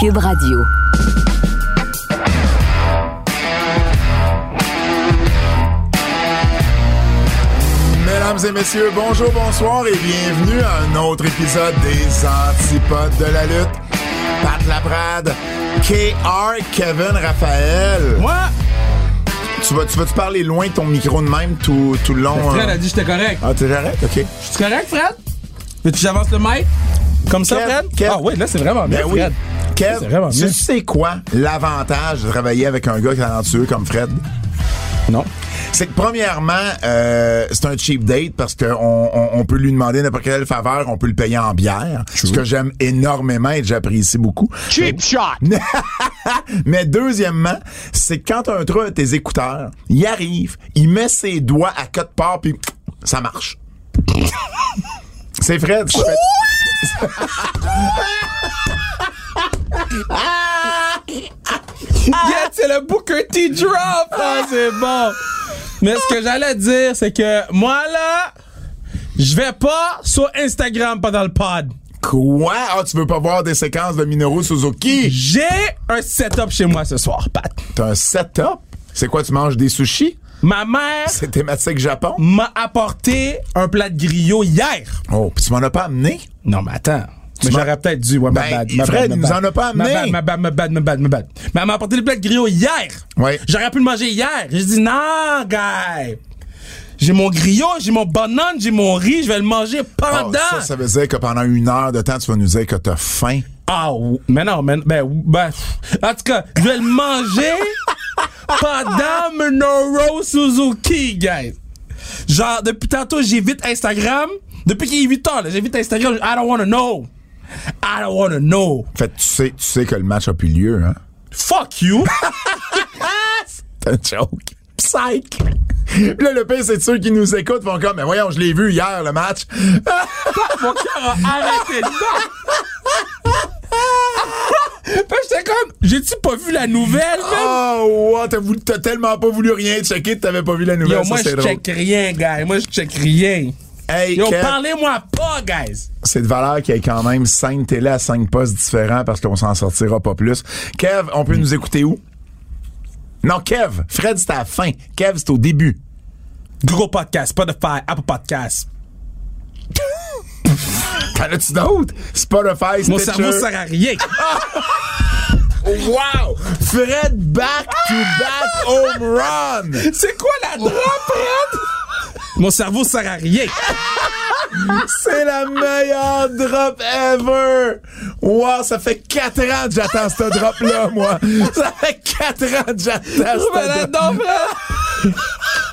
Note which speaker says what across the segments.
Speaker 1: Cube Radio.
Speaker 2: Mesdames et messieurs, bonjour, bonsoir et bienvenue à un autre épisode des Antipodes de la lutte. Pat Laprade, KR, Kevin Raphaël.
Speaker 3: Moi,
Speaker 2: Tu vas, tu vas-tu parler loin de ton micro de même tout, tout le long?
Speaker 3: Fred
Speaker 2: hein?
Speaker 3: a dit que j'étais correct.
Speaker 2: Ah, t'es correct? OK.
Speaker 3: Je suis correct, Fred? Veux-tu que j'avance le mic? Comme ça, Fred?
Speaker 2: Kev.
Speaker 3: Ah oui, là, c'est vraiment bien,
Speaker 2: Ben oui. Kev, tu sais quoi l'avantage de travailler avec un gars talentueux comme Fred?
Speaker 3: Non.
Speaker 2: C'est que premièrement, euh, c'est un cheap date parce qu'on on, on peut lui demander n'importe quelle faveur, on peut le payer en bière. Ce que j'aime énormément et que j'apprécie beaucoup.
Speaker 4: Cheap shot.
Speaker 2: Mais deuxièmement, c'est que quand un trou a tes écouteurs, il arrive, il met ses doigts à quatre parts puis ça marche. c'est Fred. ça fait-
Speaker 3: Yeah, c'est le Booker T drop! Ah, c'est bon! Mais ce que j'allais dire, c'est que moi, là, je vais pas sur Instagram pendant le pod.
Speaker 2: Quoi? Ah, tu veux pas voir des séquences de Minoru Suzuki?
Speaker 3: J'ai un setup chez moi ce soir, Pat.
Speaker 2: T'as un setup? C'est quoi, tu manges des sushis?
Speaker 3: Ma mère
Speaker 2: C'est thématique Japon?
Speaker 3: m'a apporté un plat de griot hier.
Speaker 2: Oh, puis tu m'en as pas amené?
Speaker 3: Non, mais attends. Mais j'aurais peut-être dû. Ouais, ma
Speaker 2: Ben,
Speaker 3: bad, ma
Speaker 2: Fred,
Speaker 3: bad,
Speaker 2: il
Speaker 3: ma
Speaker 2: nous
Speaker 3: bad.
Speaker 2: en a pas amené.
Speaker 3: ma bad, ma bad, ma bad, ma bad. Mais elle m'a apporté le plat de griot hier.
Speaker 2: Ouais.
Speaker 3: J'aurais pu le manger hier. J'ai dit, non, guy. J'ai mon griot, j'ai mon banane, j'ai mon riz, je vais le manger
Speaker 2: Oh,
Speaker 3: pendant.
Speaker 2: ça, ça veut dire que pendant une heure de temps, tu vas nous dire que t'as faim.
Speaker 3: Ah, mais non, mais, ben, ben, en tout cas, je vais le manger pendant Minoru Suzuki, guys. Genre, depuis tantôt, j'évite Instagram. Depuis qu'il est 8 heures, j'évite Instagram. I don't wanna know. I don't wanna know.
Speaker 2: Fait que tu sais, tu sais que le match a plus lieu, hein?
Speaker 3: Fuck you.
Speaker 2: C'est un joke. Psych! Là, le pire, c'est ceux qui nous écoutent font comme, mais voyons, je l'ai vu hier, le match.
Speaker 3: Mon cœur a arrêté de. J'étais comme, j'ai-tu pas vu la nouvelle, man?
Speaker 2: Oh, wow, t'as, tellement pas voulu rien checker, t'avais pas vu la nouvelle.
Speaker 3: Yo, moi, je check rien, guys. Moi, je check rien.
Speaker 2: Hey,
Speaker 3: Yo,
Speaker 2: Kev,
Speaker 3: parlez-moi pas, guys.
Speaker 2: c'est de valeur qu'il y ait quand même cinq télé à cinq postes différents parce qu'on s'en sortira pas plus. Kev, on peut nous écouter où? Non, Kev. Fred, c'est à la fin. Kev, c'est au début.
Speaker 3: Gros podcast, Spotify, Apple Podcast.
Speaker 2: T'en as-tu d'autres? Spotify,
Speaker 3: Mon
Speaker 2: Stitcher.
Speaker 3: cerveau sert à rien.
Speaker 2: Wow! Fred back to back home run!
Speaker 3: C'est quoi la drop, Fred? Mon cerveau sert à rien.
Speaker 2: C'est la meilleure drop ever! Wow, ça fait 4 ans que j'attends ce drop-là, moi! Ça fait 4 ans que j'attends ce drop.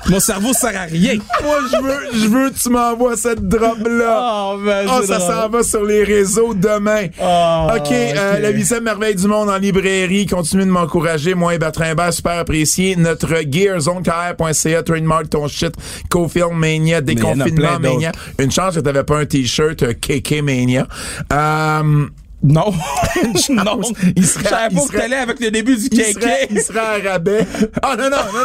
Speaker 3: Mon cerveau sert à rien.
Speaker 2: Moi, je veux, je veux que tu m'envoies cette drop-là.
Speaker 3: Oh,
Speaker 2: Oh, ça s'en va sur les réseaux demain.
Speaker 3: Oh,
Speaker 2: OK, euh,
Speaker 3: ok.
Speaker 2: la huitième merveille du monde en librairie. Continuez de m'encourager. Moi et Bertrand Hébert, super apprécié. Notre gearzonekr.ca, trademark ton shit, co-film Mania, déconfinement. Mania. Une chance que t'avais pas un t-shirt euh, KK Mania. Euh,
Speaker 3: Non. non.
Speaker 2: Il serait-
Speaker 3: Je savais pas que t'allais avec le début du
Speaker 2: il serait, il serait à rabais. Ah non, non, non, non.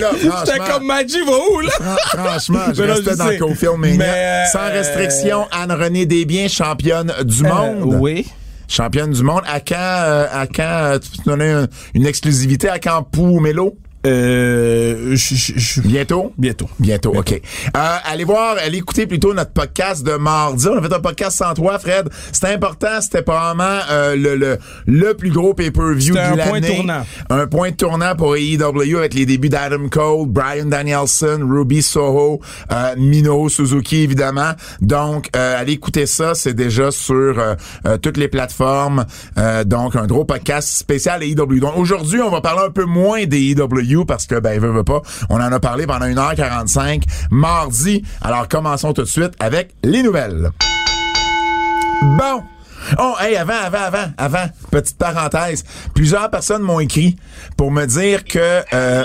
Speaker 2: Là,
Speaker 3: J'étais comme Maggie va où, là?
Speaker 2: Fran- Franchement, je
Speaker 3: là,
Speaker 2: restais
Speaker 3: je
Speaker 2: dans. Co-Film Mania.
Speaker 3: Mais, euh,
Speaker 2: Sans restriction, Anne-Renée Desbiens, championne du monde.
Speaker 3: Euh, oui.
Speaker 2: Championne du monde. À quand, euh, à quand, euh, tu peux te donner un- une exclusivité à quand Pou Mélo?
Speaker 3: Euh, je- je- je-
Speaker 2: Bientôt?
Speaker 3: Bientôt.
Speaker 2: Bientôt, OK. Euh, allez voir, allez écouter plutôt notre podcast de mardi. On a fait un podcast sans toi, Fred. C'était important, c'était probablement euh, le, le, le plus gros pay-per-view de
Speaker 3: C'était un
Speaker 2: l'année.
Speaker 3: point tournant.
Speaker 2: Un point tournant pour AEW avec les débuts d'Adam Cole, Brian Danielson, Ruby Soho, euh, Minoru Suzuki, évidemment. Donc, euh, allez écouter ça. C'est déjà sur toutes les plateformes. Euh, donc, un gros podcast spécial AEW. Donc, aujourd'hui, on va parler un peu moins des AEW parce que, ben, veut, veut pas, on en a parlé pendant 1h45 mardi. Alors, commençons tout de suite avec les nouvelles. Bon. Oh, hey, avant, avant, avant, avant, petite parenthèse. Plusieurs personnes m'ont écrit pour me dire que... euh,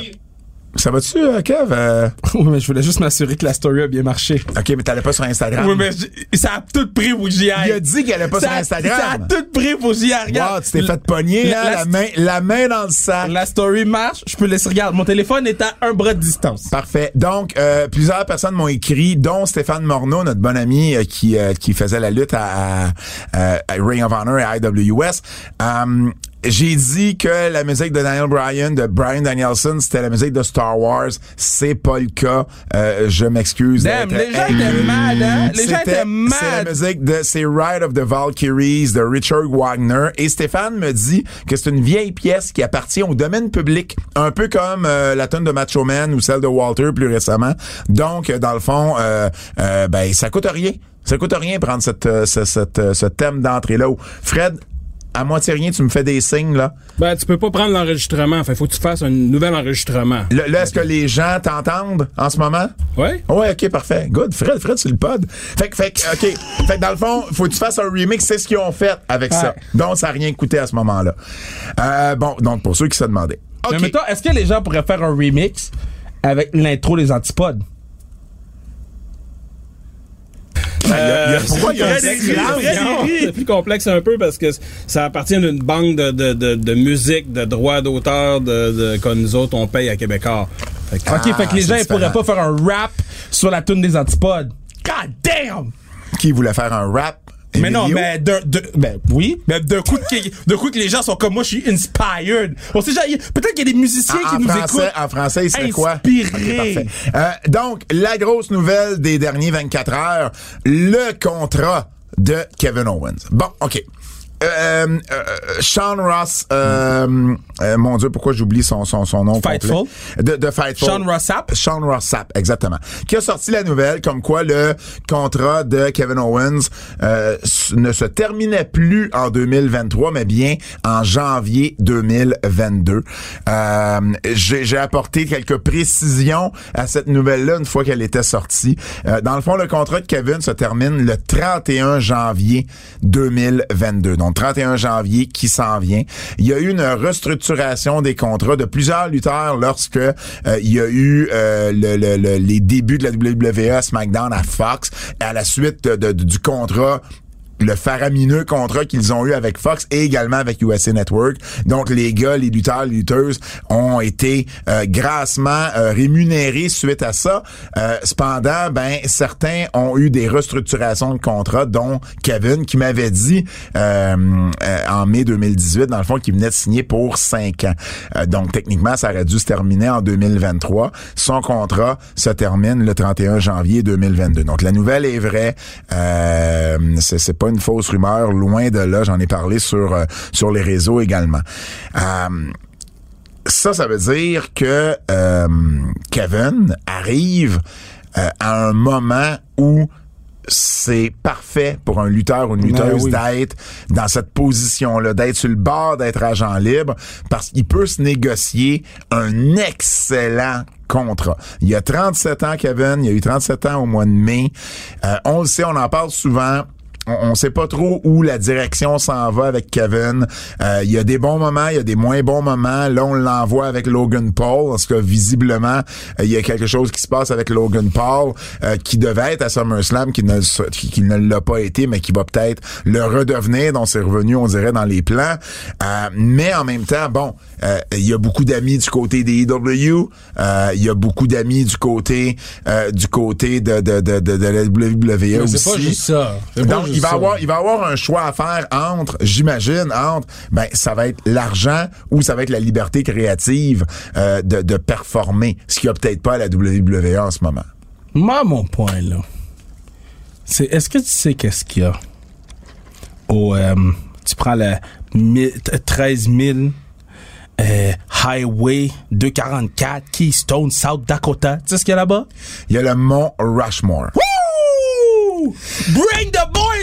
Speaker 2: ça va-tu, euh, Kev? Euh,
Speaker 3: Oui, mais je voulais juste m'assurer que la story a bien marché.
Speaker 2: OK, mais t'allais pas sur Instagram.
Speaker 3: Oui, mais ça a tout pris pour j'y aille.
Speaker 2: Il a dit qu'elle allait pas
Speaker 3: ça,
Speaker 2: sur Instagram.
Speaker 3: Ça a tout pris pour j'y aille.
Speaker 2: Wow, tu t'es fait pogner,
Speaker 3: La-
Speaker 2: là,
Speaker 3: la-
Speaker 2: la, main, la main dans le sac.
Speaker 3: La story marche, je peux laisser regarder. Mon téléphone est à un bras de distance.
Speaker 2: Parfait. Donc, euh, plusieurs personnes m'ont écrit, dont Stéphane Morneau, notre bon ami euh, qui euh, qui faisait la lutte à, à, à Ring of Honor et IWS. Euh, j'ai dit que la musique de Daniel Bryan, de Brian Danielson, c'était la musique de Star Wars. C'est pas le cas. Euh, je m'excuse.
Speaker 3: Damn, les gens étaient mad, hein? Les gens étaient
Speaker 2: C'est la musique de c'est Ride of the Valkyries de Richard Wagner et Stéphane me dit que c'est une vieille pièce qui appartient au domaine public, un peu comme euh, la tonne de Macho Man ou celle de Walter plus récemment. Donc euh, dans le fond euh, euh, ben ça coûte rien. Ça coûte rien prendre cette, ce, cette, ce thème d'entrée là. Fred à moitié rien, tu me fais des signes là.
Speaker 4: Ben, tu peux pas prendre l'enregistrement. Fait, faut que tu fasses un nouvel enregistrement.
Speaker 2: Là, là, est-ce que les gens t'entendent en ce moment?
Speaker 4: Ouais?
Speaker 2: Ouais, ok, parfait. Good. Fred, Fred, sur le pod. Fait que, fait ok. Fait que dans le fond, faut que tu fasses un remix. C'est ce qu'ils ont fait avec ça. Donc, ça n'a rien coûté à ce moment-là. Euh, bon, donc, pour ceux qui se demandaient. OK.
Speaker 3: Mais mettons, est-ce que les gens pourraient faire un remix avec l'intro des antipodes?
Speaker 2: Il y a- il y a- pourquoi il y a
Speaker 3: rit.
Speaker 4: C'est plus complexe un peu parce que ça appartient à une banque de, de, de, de musique, de droits d'auteur de, de, que nous autres, on paye à Québécois. Fait que-
Speaker 3: Ok,
Speaker 2: Ah,
Speaker 3: fait que les
Speaker 2: c'est
Speaker 3: gens ils pourraient pas faire un rap sur la tune des antipodes. God damn!
Speaker 2: Qui voulait faire un rap?
Speaker 3: Mais non, mais d'un, ben oui, mais d'un coup, que, d'un coup que les gens sont comme moi, je suis inspired. On sait peut-être qu'il y a des musiciens
Speaker 2: En,
Speaker 3: qui
Speaker 2: en
Speaker 3: nous
Speaker 2: français,
Speaker 3: écoutent.
Speaker 2: en français, il serait quoi?
Speaker 3: Inspiré.
Speaker 2: Euh, donc, la grosse nouvelle des derniers 24 heures, le contrat de Kevin Owens. Bon, OK. Euh, euh, Sean Ross, euh, euh, mon Dieu, pourquoi j'oublie son, son, son nom
Speaker 3: Fightful.
Speaker 2: complet? De, de Fightful.
Speaker 3: Sean Ross Sapp.
Speaker 2: Sean Ross Sapp, exactement. Qui a sorti la nouvelle comme quoi le contrat de Kevin Owens euh, ne se terminait plus en 2023, mais bien en janvier 2022. Euh, J'ai j'ai apporté quelques précisions à cette nouvelle-là une fois qu'elle était sortie. Euh, dans le fond, le contrat de Kevin se termine le 31 janvier 2022. Donc, 31 janvier qui s'en vient. Il y a eu une restructuration des contrats de plusieurs lutteurs lorsque euh, il y a eu euh, le- le- le- les débuts de la WWE SmackDown à Fox à la suite du contrat le faramineux contrat qu'ils ont eu avec Fox et également avec USA Network. Donc les gars, les lutteurs, les lutteuses ont été euh, grassement euh, rémunérés suite à ça. Euh, cependant, ben certains ont eu des restructurations de contrats, dont Kevin qui m'avait dit euh, en mai 2018 dans le fond qu'il venait de signer pour cinq ans. Donc techniquement, ça aurait dû se terminer en 2023. Son contrat se termine le 31 janvier 2022. Donc la nouvelle est vraie. C'est c'est pas une fausse rumeur, loin de là. J'en ai parlé sur euh, sur les réseaux également. Euh, ça, ça veut dire que euh, Kevin arrive à un moment où c'est parfait pour un lutteur ou une lutteuse
Speaker 3: oui.
Speaker 2: d'être dans cette position-là, d'être sur le bord d'être agent libre, parce qu'il peut se négocier un excellent contrat. Il y a 37 ans, Kevin, il y a eu 37 ans au mois de mai. Euh, on le sait, on en parle souvent on, on sait pas trop où la direction s'en va avec Kevin. Euh, Il y a des bons moments, il y a des moins bons moments. Là, on l'envoie avec Logan Paul, parce que visiblement, euh, il y a quelque chose qui se passe avec Logan Paul, euh, qui devait être à SummerSlam, qui ne, qui, qui ne l'a pas été, mais qui va peut-être le redevenir, dont c'est revenu, on dirait, dans les plans. Euh, mais en même temps, bon, euh, il y a beaucoup d'amis du côté des EW, euh, il y a beaucoup d'amis du côté euh, du côté de, de, de, de, de la WWE aussi.
Speaker 3: c'est pas juste ça.
Speaker 2: Il va avoir, il va avoir un choix à faire entre, j'imagine, entre, ben, ça va être l'argent ou ça va être la liberté créative euh, de, de performer, ce qu'il y a peut-être pas à la WWE en ce moment.
Speaker 3: Moi, mon point, là, c'est est-ce que tu sais qu'est-ce qu'il y a au. euh, tu prends le mi- 13 000 euh, Highway 244 Keystone, South Dakota. Tu sais ce qu'il y a là-bas?
Speaker 2: Il y a le mont Rushmore.
Speaker 3: Woo! Bring the back!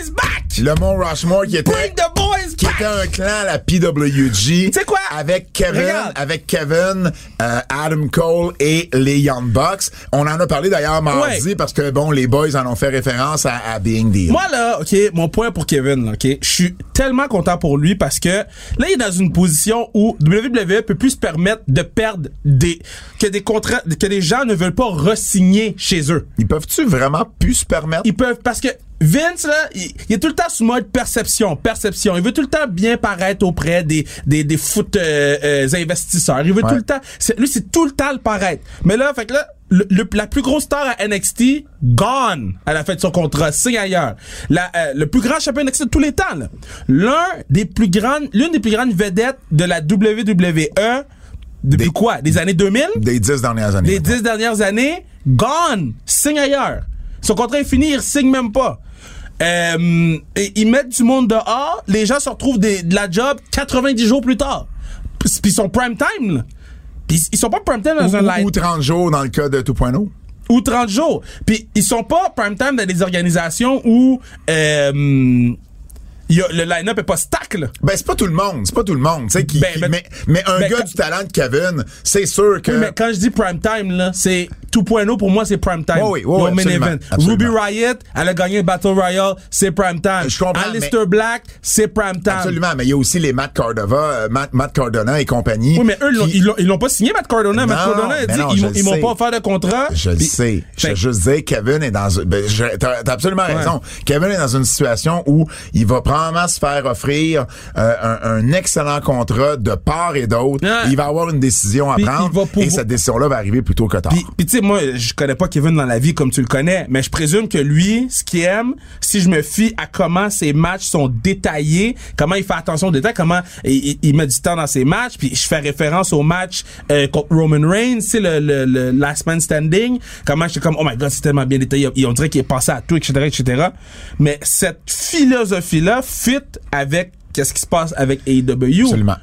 Speaker 2: Le mont Rushmore qui était,
Speaker 3: Bring the boys
Speaker 2: qui
Speaker 3: back!
Speaker 2: était un clan à la PWG.
Speaker 3: Tu sais quoi?
Speaker 2: avec Kevin,
Speaker 3: Regarde.
Speaker 2: avec Kevin, euh, Adam Cole et les Young Bucks. On en a parlé d'ailleurs mardi
Speaker 3: Ouais.
Speaker 2: parce que bon, les boys en ont fait référence à, à Being Deal.
Speaker 3: Moi là, ok, mon point pour Kevin, là, ok, je suis tellement content pour lui parce que là il est dans une position où WWE peut plus se permettre de perdre des que des contrats que des gens ne veulent pas re-signer chez eux.
Speaker 2: Ils peuvent-tu vraiment plus se permettre?
Speaker 3: Ils peuvent parce que Vince là, il, il est tout le temps sous mode perception, perception. Il veut tout le temps bien paraître auprès des des des foot euh, euh, investisseurs. Il veut
Speaker 2: Ouais.
Speaker 3: tout le temps, c'est- lui c'est tout le temps le paraître. Mais là, fait que là. le- le- la plus grosse star à NXT, gone à la fin de son contrat, signe ailleurs. La, euh, le plus grand champion NXT de tous les temps, l'un des plus grandes, l'une des plus grandes vedettes de la WWE depuis
Speaker 2: Des-
Speaker 3: quoi, des années 2000,
Speaker 2: Des dix dernières années.
Speaker 3: les dix dernières années, gone, signe ailleurs. Son contrat est fini, il signe même pas. Euh, et ils mettent du monde dehors, les gens se retrouvent des- de la job 90 jours plus tard. Puis ils sont prime time, là. Puis ils sont pas prime time dans un live
Speaker 2: ou 30 jours dans le cas de 2.0.
Speaker 3: ou 30 jours. Puis ils sont pas prime time dans des organisations où euh, y a- le line-up est pas stack, là.
Speaker 2: Ben, c'est pas tout le monde. C'est pas tout le monde. tu sais, Qui,
Speaker 3: Ben,
Speaker 2: qui-
Speaker 3: ben-
Speaker 2: mais, mais un
Speaker 3: ben,
Speaker 2: gars
Speaker 3: quand-
Speaker 2: du talent de Kevin, c'est sûr que.
Speaker 3: Oui, mais quand je dis prime time, là, c'est 2.0 pour moi, c'est prime time.
Speaker 2: Oui, oui, oui,
Speaker 3: Le
Speaker 2: oui,
Speaker 3: main event. Ruby Riot, elle a gagné le Battle Royale, c'est prime time.
Speaker 2: Je comprends,
Speaker 3: Alistair
Speaker 2: mais-
Speaker 3: Black, c'est prime time.
Speaker 2: Absolument, mais il y a aussi les Matt Cardova, euh, Matt, Matt Cardona et compagnie.
Speaker 3: Oui, mais eux,
Speaker 2: qui-
Speaker 3: ils l'ont- pas signé, Matt Cardona. Matt
Speaker 2: Non,
Speaker 3: Cardona a dit,
Speaker 2: non,
Speaker 3: ils, ils m'ont pas offert de contrat.
Speaker 2: Je le sais. Je veux juste dire, Kevin est dans. Ben, t'as, absolument
Speaker 3: Ouais.
Speaker 2: raison. Kevin est dans une situation où il va probablement se faire offrir euh, un, un excellent contrat de part et d'autre. Il va avoir une décision à
Speaker 3: Puis
Speaker 2: prendre et cette décision-là va arriver plus tôt que tard.
Speaker 3: Puis, tu sais, moi, je connais pas Kevin dans la vie comme tu le connais, mais je présume que lui, ce qu'il aime, si je me fie à comment ses matchs sont détaillés, comment il fait attention aux détails, comment il, il- il met du temps dans ses matchs, puis je fais référence au match euh, contre Roman Reigns, c'est le, le, le Last Man Standing, comment j'étais comme, oh my god, c'est tellement bien détaillé, Et on dirait qu'il est passé à tout, etc., etc. Mais cette philosophie-là fit avec qu'est-ce qui se passe avec AEW.
Speaker 2: Absolument.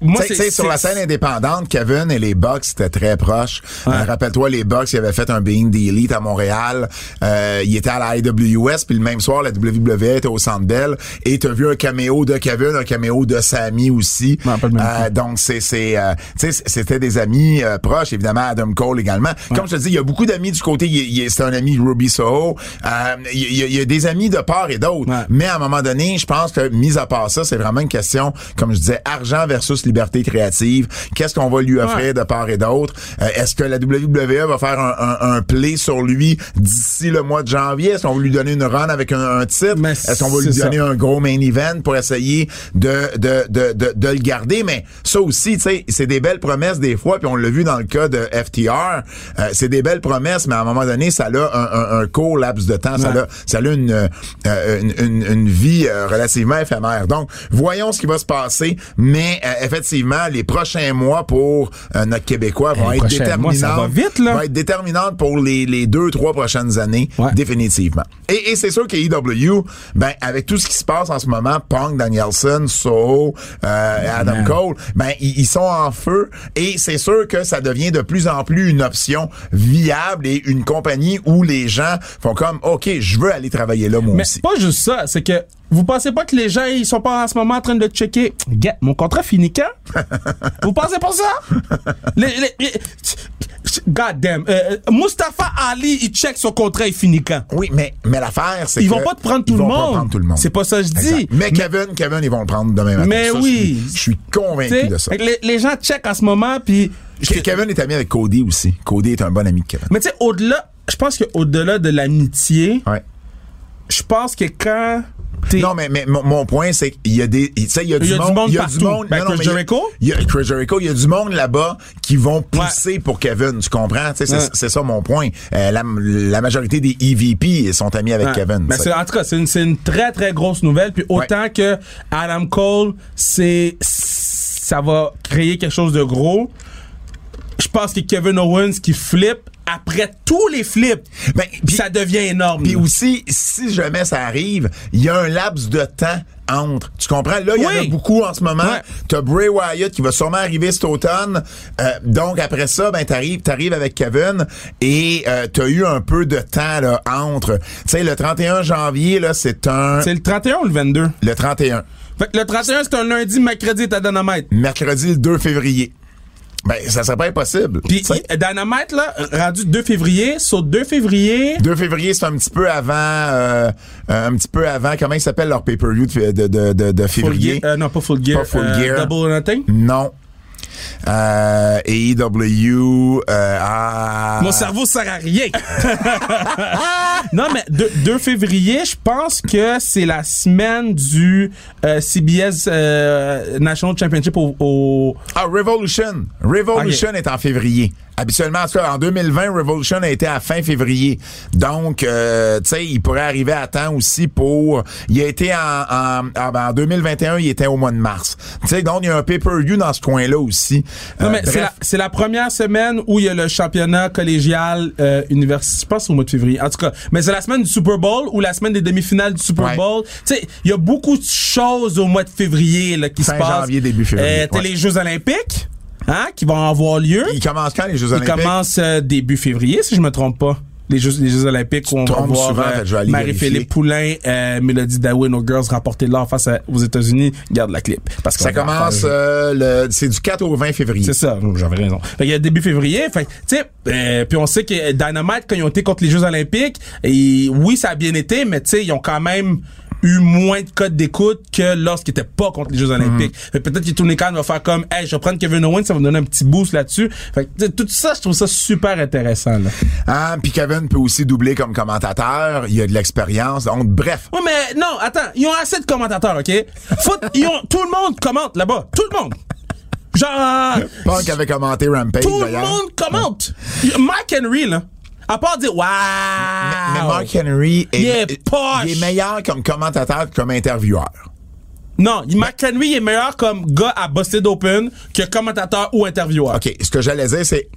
Speaker 3: Moi,
Speaker 2: sais, sur la
Speaker 3: c'est-
Speaker 2: scène indépendante, Kevin et les Bucks étaient très proches. Euh, Rappelle-toi, les Bucks, ils avaient fait un Being the Elite à Montréal. Euh, ils étaient à la IWS, puis le même soir, la WWE était au Centre Bell. Et t'as vu un caméo de Kevin, un caméo de Sammy aussi.
Speaker 3: Ouais,
Speaker 2: Euh, donc, c'est, c'est, euh, c'était des amis euh, proches, évidemment, Adam Cole également. Comme je te dis, il y a beaucoup d'amis du côté, c'est un ami Ruby Soho. Euh, il, y a- il y a des amis de part et d'autre.
Speaker 3: Ouais.
Speaker 2: Mais à un moment donné, je pense que, mis à part ça, c'est vraiment une question, comme je disais, argent versus liberté créative. Qu'est-ce qu'on va lui offrir
Speaker 3: Ouais.
Speaker 2: de part et d'autre? Euh, Est-ce que la WWE va faire un, un, un play sur lui d'ici le mois de janvier? Est-ce qu'on va lui donner une run avec un, un titre?
Speaker 3: Mais
Speaker 2: Est-ce qu'on va lui donner
Speaker 3: ça.
Speaker 2: un gros main event pour essayer de, de, de, de, de le garder? Mais ça aussi, tu sais, c'est des belles promesses des fois, puis on l'a vu dans le cas de FTR. Euh, c'est des belles promesses, mais à un moment donné, ça a un, un, un court laps de temps. Ça a, ça a une, euh, une, une, une vie euh, relativement éphémère. Donc, voyons ce qui va se passer, mais euh, effectivement, les prochains mois pour euh, notre Québécois vont
Speaker 3: Les
Speaker 2: être déterminants.
Speaker 3: ça va vite, là.
Speaker 2: Vont être déterminantes pour les, les deux, trois prochaines années,
Speaker 3: Ouais.
Speaker 2: définitivement. Et, et c'est sûr qu'AEW, ben, avec tout ce qui se passe en ce moment, Punk, Danielson, Soho, euh, Adam. Cole, ben, ils, ils sont en feu et c'est sûr que ça devient de plus en plus une option viable et une compagnie où les gens font comme, OK, je veux aller travailler là, moi
Speaker 3: Mais
Speaker 2: aussi.
Speaker 3: pas juste ça, c'est que vous pensez pas que les gens ils sont pas en ce moment en train de checker? Mon contrat finit quand? Vous pensez pas ça? Les, les- les- God damn. Euh, euh, Mustafa Ali, il check son contrat, il finit quand?
Speaker 2: Oui, mais, mais l'affaire, c'est
Speaker 3: Ils
Speaker 2: que
Speaker 3: vont pas te prendre tout
Speaker 2: ils
Speaker 3: le
Speaker 2: vont pas
Speaker 3: monde.
Speaker 2: prendre tout le monde.
Speaker 3: C'est pas ça que je dis.
Speaker 2: Exact. Mais, Kevin, Kevin, ils vont le prendre demain matin.
Speaker 3: Mais
Speaker 2: Ça,
Speaker 3: oui.
Speaker 2: Je suis, je suis convaincu de ça.
Speaker 3: les, les gens check en ce moment, puis
Speaker 2: Ke- Kevin est ami avec Cody aussi. Cody est un bon ami de Kevin.
Speaker 3: mais tu sais au-delà, je pense que au-delà de l'amitié,
Speaker 2: Ouais.
Speaker 3: je pense que quand
Speaker 2: Non, mais, mais mon, mon point, c'est qu'il y a des, tu sais, il y a du monde, il y a du monde.
Speaker 3: Ben,
Speaker 2: non,
Speaker 3: Chris
Speaker 2: mais il y a-
Speaker 3: Jericho?
Speaker 2: Il y a Chris Jericho, il y a du monde là-bas qui vont pousser pour Kevin, tu comprends? C'est,
Speaker 3: Ouais.
Speaker 2: ça mon point. Euh, la, la majorité des EVP sont amis avec
Speaker 3: Ouais.
Speaker 2: Kevin.
Speaker 3: Ben, en tout cas, c'est une, c'est une très très grosse nouvelle. Puis autant que Adam Cole, c'est ça va créer quelque chose de gros. Je pense que Kevin Owens qui flippe, après tous les flips,
Speaker 2: Ben, puis-
Speaker 3: ça devient énorme.
Speaker 2: Puis aussi, si jamais ça arrive, il y a un laps de temps entre. Tu comprends? Là, il y en a beaucoup en ce moment.
Speaker 3: Ouais.
Speaker 2: T'as Bray Wyatt qui va sûrement arriver cet automne. Euh, donc, après ça, ben, t'arrives, t'arrives avec Kevin et euh, t'as eu un peu de temps là, entre. Tu sais, le 31 janvier, là, c'est un...
Speaker 3: C'est le 31 ou le 22?
Speaker 2: Le 31.
Speaker 3: Fait que le 31, c'est un lundi, mercredi, t'as Dynamite.
Speaker 2: Mercredi, le 2 février. Ben, ça serait pas impossible.
Speaker 3: Puis Dynamite, là, rendu 2 février, sur 2 février...
Speaker 2: 2 février, c'est un petit peu avant, euh, un petit peu avant, comment il s'appelle leur pay-per-view de, de, de, de-
Speaker 3: Full
Speaker 2: février?
Speaker 3: Euh, non, pas Full Gear.
Speaker 2: Pas Full
Speaker 3: euh,
Speaker 2: Gear.
Speaker 3: Double or Nothing?
Speaker 2: Non. Euh, AEW, euh, ah.
Speaker 3: Mon cerveau sert à rien. non, mais 2, 2 février, je pense que c'est la semaine du euh, CBS euh, National Championship au, au-
Speaker 2: Ah, Revolution. Revolution est en février. Habituellement, en tout cas, en 2020, Revolution a été à fin février. Donc, euh, tu sais, il pourrait arriver à temps aussi pour... Il a été en, en, ben, en 2021, il était au mois de mars. Tu sais, donc, il y a un pay-per-view dans ce coin-là aussi.
Speaker 3: Non,
Speaker 2: Euh,
Speaker 3: mais c'est la, première semaine où il y a le championnat collégial euh, universitaire. Je pense au mois de février. En tout cas, mais c'est la semaine du Super Bowl ou la semaine des demi-finales du Super
Speaker 2: Ouais.
Speaker 3: Bowl. Tu sais, il y a beaucoup de choses au mois de février là, qui
Speaker 2: Fin
Speaker 3: se passent.
Speaker 2: janvier, début février,
Speaker 3: Euh,
Speaker 2: ouais.
Speaker 3: les Jeux olympiques hein, qui vont avoir lieu.
Speaker 2: Il commence quand, les Jeux
Speaker 3: Ils
Speaker 2: olympiques?
Speaker 3: commencent euh, début février, si je me trompe pas. Les Jeux, les Jeux olympiques où on va voir euh. Marie-Philippe Poulain, euh, Mélodie Daoui, nos girls remporter l'or face à- aux États-Unis. Garde la clip. Parce
Speaker 2: Ça commence, euh, le, c'est du 4 au 20 février.
Speaker 3: c'est ça, j'avais raison. Fait a début février, fait que, tu sais, euh, puis on sait que Dynamite quand ils ont été contre les Jeux Olympiques, et oui, ça a bien été, mais tu sais, ils ont quand même eu moins de codes d'écoute que lorsqu'ils étaient pas contre les Jeux Olympiques. Fait que peut-être que Tony Khan va faire comme, hey, je vais prendre Kevin Owens, ça va me donner un petit boost là-dessus. Fait que, tout ça, je trouve ça super intéressant, là.
Speaker 2: Ah, puis Kevin peut aussi doubler comme commentateur. Il a de l'expérience. Donc, bref.
Speaker 3: Ouais, mais non, attends, ils ont assez de commentateurs, OK? Faut, ils ont, tout le monde commente là-bas. Tout le monde. Genre,
Speaker 2: Punk avait commenté Rampage,
Speaker 3: tout le monde commente. Mark Henry, là, à part dire, waouh!
Speaker 2: Mais Mark Henry est,
Speaker 3: Il est poche.
Speaker 2: il est meilleur comme commentateur que comme intervieweur.
Speaker 3: Non, Mark Henry est meilleur comme gars à Busted Open que commentateur ou intervieweur.
Speaker 2: OK, ce que j'allais dire, c'est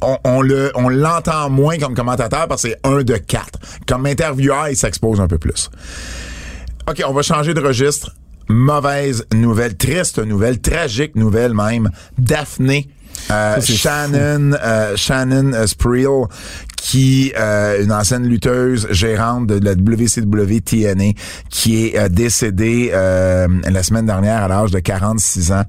Speaker 2: on, on le on l'entend moins comme commentateur parce que c'est un de quatre. Comme intervieweur, il s'expose un peu plus. OK, on va changer de registre. Mauvaise nouvelle, triste nouvelle, tragique nouvelle même. Daphné. euh, Shannon euh, Shannon Spreel qui euh, une ancienne lutteuse gérante de la WCW TNA qui est euh, décédée euh, la semaine dernière à l'âge de 46 ans.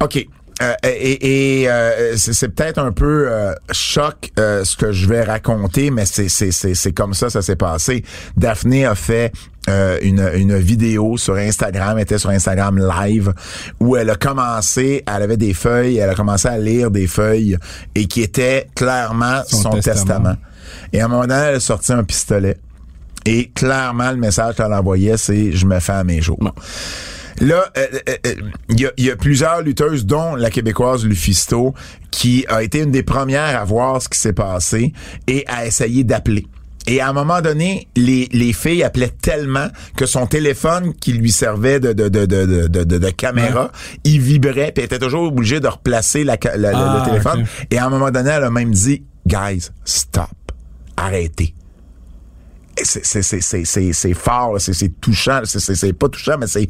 Speaker 2: OK. Euh, et et, euh, c'est peut-être un peu euh, choc euh, ce que je vais raconter, mais c'est comme ça ça s'est passé. Daphné a fait euh, une une vidéo sur Instagram, elle était sur Instagram live où elle a commencé, elle avait des feuilles, elle a commencé à lire des feuilles et qui étaient clairement son,
Speaker 3: Son
Speaker 2: testament.
Speaker 3: testament.
Speaker 2: Et à un moment donné, elle a sorti un pistolet. Et clairement, le message qu'elle envoyait, c'est « Je me fais à mes jours ». Là, euh, euh, euh, il y, y a plusieurs lutteuses, dont la québécoise Lufisto, qui a été une des premières à voir ce qui s'est passé et à essayer d'appeler. Et à un moment donné, les, les filles appelaient tellement que son téléphone qui lui servait de, de, de, de, de, de, caméra, il vibrait, puis elle était toujours obligée de replacer la, le-
Speaker 3: Ah,
Speaker 2: le téléphone. Et à un moment donné, elle a même dit, guys, stop, arrêtez. C'est c'est c'est c'est c'est c'est fort, c'est c'est touchant, c'est pas touchant mais c'est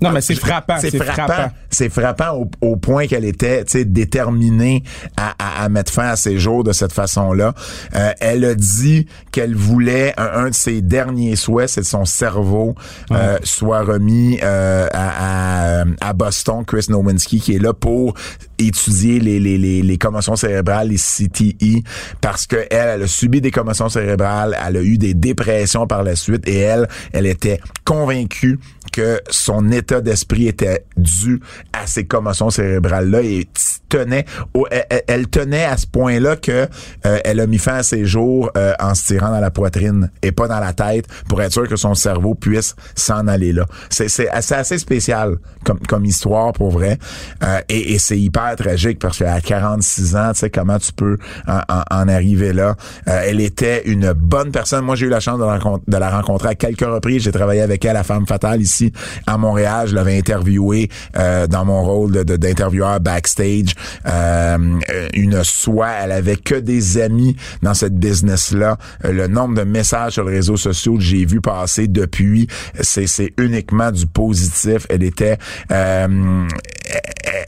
Speaker 3: Non, mais c'est frappant,
Speaker 2: C'est frappant.
Speaker 3: frappant.
Speaker 2: C'est frappant au, au point qu'elle était, tu sais, déterminée à, à, à mettre fin à ses jours de cette façon-là. Euh, elle a dit qu'elle voulait un, un de ses derniers souhaits, c'est que son cerveau euh, soit remis euh, à, à, à Boston, Chris Nowinski, qui est là pour étudier les, les, les, les commotions cérébrales, les CTE, parce que elle, elle a subi des commotions cérébrales, elle a eu des dépressions par la suite, et elle, elle était convaincue que son état d'esprit était dû à ces commotions cérébrales-là et tenait au- elle, tenait à ce point-là que euh, elle a mis fin à ses jours euh, en se tirant dans la poitrine et pas dans la tête pour être sûr que son cerveau puisse s'en aller là. C'est assez, assez spécial comme comme histoire pour vrai Euh, et, et c'est hyper tragique parce qu'à 46 ans, tu sais comment tu peux en, en- en arriver là. Euh, elle était une bonne personne. Moi, j'ai eu la chance de, de la rencontrer à quelques reprises. J'ai travaillé avec elle à Femme Fatale ici à Montréal. Je l'avais interviewé euh, dans mon rôle d'intervieweur backstage. Euh, une soie, elle avait que des amis dans cette business-là. Euh, le nombre de messages sur les réseaux sociaux que j'ai vu passer depuis, c'est uniquement du positif. Elle était euh,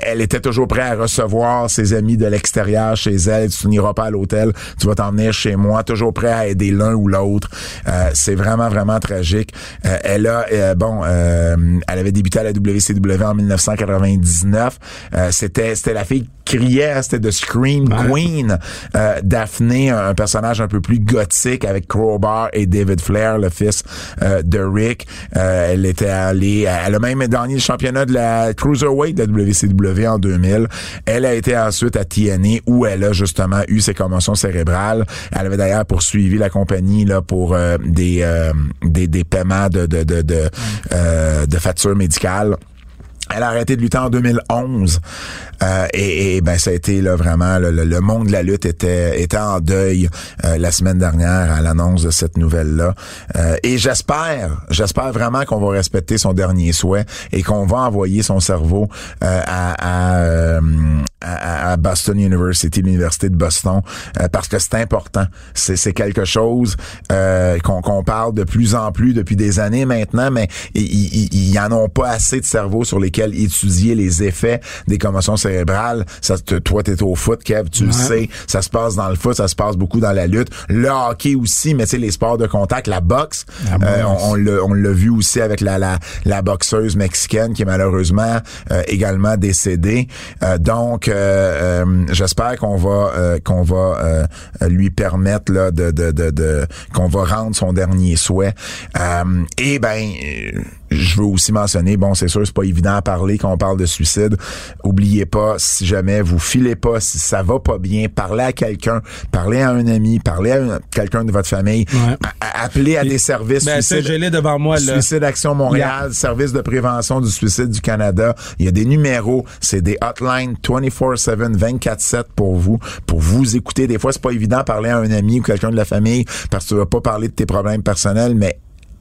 Speaker 2: elle était toujours prête recevoir ses amis de l'extérieur chez elle. Tu n'iras pas à l'hôtel, tu vas t'en venir chez moi. Toujours prêt à aider l'un ou l'autre. Euh, c'est vraiment, vraiment tragique. Euh, elle a, euh, bon, euh, elle avait débuté à la WCW en 1999. Euh, c'était, c'était la fille qui criait, hein, c'était de Scream Queen. Euh, Daphné, un personnage un peu plus gothique avec Crowbar et David Flair, le fils euh, de Rick. Euh, elle était allée, elle a même gagné le championnat de la Cruiserweight de la WCW en 2000. Elle a été ensuite à TNA où elle a justement eu ses commotions cérébrales. Elle avait d'ailleurs poursuivi la compagnie là pour euh, des, euh, des des paiements de de de de, euh, de factures médicales. Elle a arrêté de lutter en 2011 euh, et, et, ben ça a été là vraiment le, le- monde de la lutte était était en deuil euh, la semaine dernière à l'annonce de cette nouvelle là et j'espère j'espère vraiment qu'on va respecter son dernier souhait et qu'on va envoyer son cerveau euh, à, à, euh, à, à Boston University l'université de Boston euh, parce que c'est important. C'est c'est quelque chose euh, qu'on qu'on parle de plus en plus depuis des années maintenant mais ils ils- ils en ont pas assez de cerveau sur lesquels étudier les effets des commotions cérébrales. Ça, te- toi, t'es au foot, Kev, tu le sais. Ça se passe dans le foot, ça se passe beaucoup dans la lutte. Le hockey aussi, mais tu sais, les sports de contact, la boxe, euh, on, on l'a, l'a vu aussi avec la, la, la boxeuse mexicaine qui est malheureusement euh, également décédée. Euh, donc, euh, euh, j'espère qu'on va euh, qu'on va lui permettre là de, de, de, de- qu'on va rendre son dernier souhait. Et ben euh, je veux aussi mentionner, bon, c'est sûr, c'est pas évident à parler quand on parle de suicide. Oubliez pas, si jamais vous filez pas, si ça va pas bien, parlez à quelqu'un, parlez à un ami, parlez à un- quelqu'un de votre famille,
Speaker 3: Ouais.
Speaker 2: Appelez à des services
Speaker 3: Ben,
Speaker 2: suicide.
Speaker 3: je devant moi, là.
Speaker 2: Suicide Action Montréal, service de prévention du suicide du Canada. Il y a des numéros, c'est des hotlines 24/7, 24/7 pour vous, pour vous écouter. Des fois, c'est pas évident de parler à un ami ou quelqu'un de la famille parce que tu vas pas parler de tes problèmes personnels, mais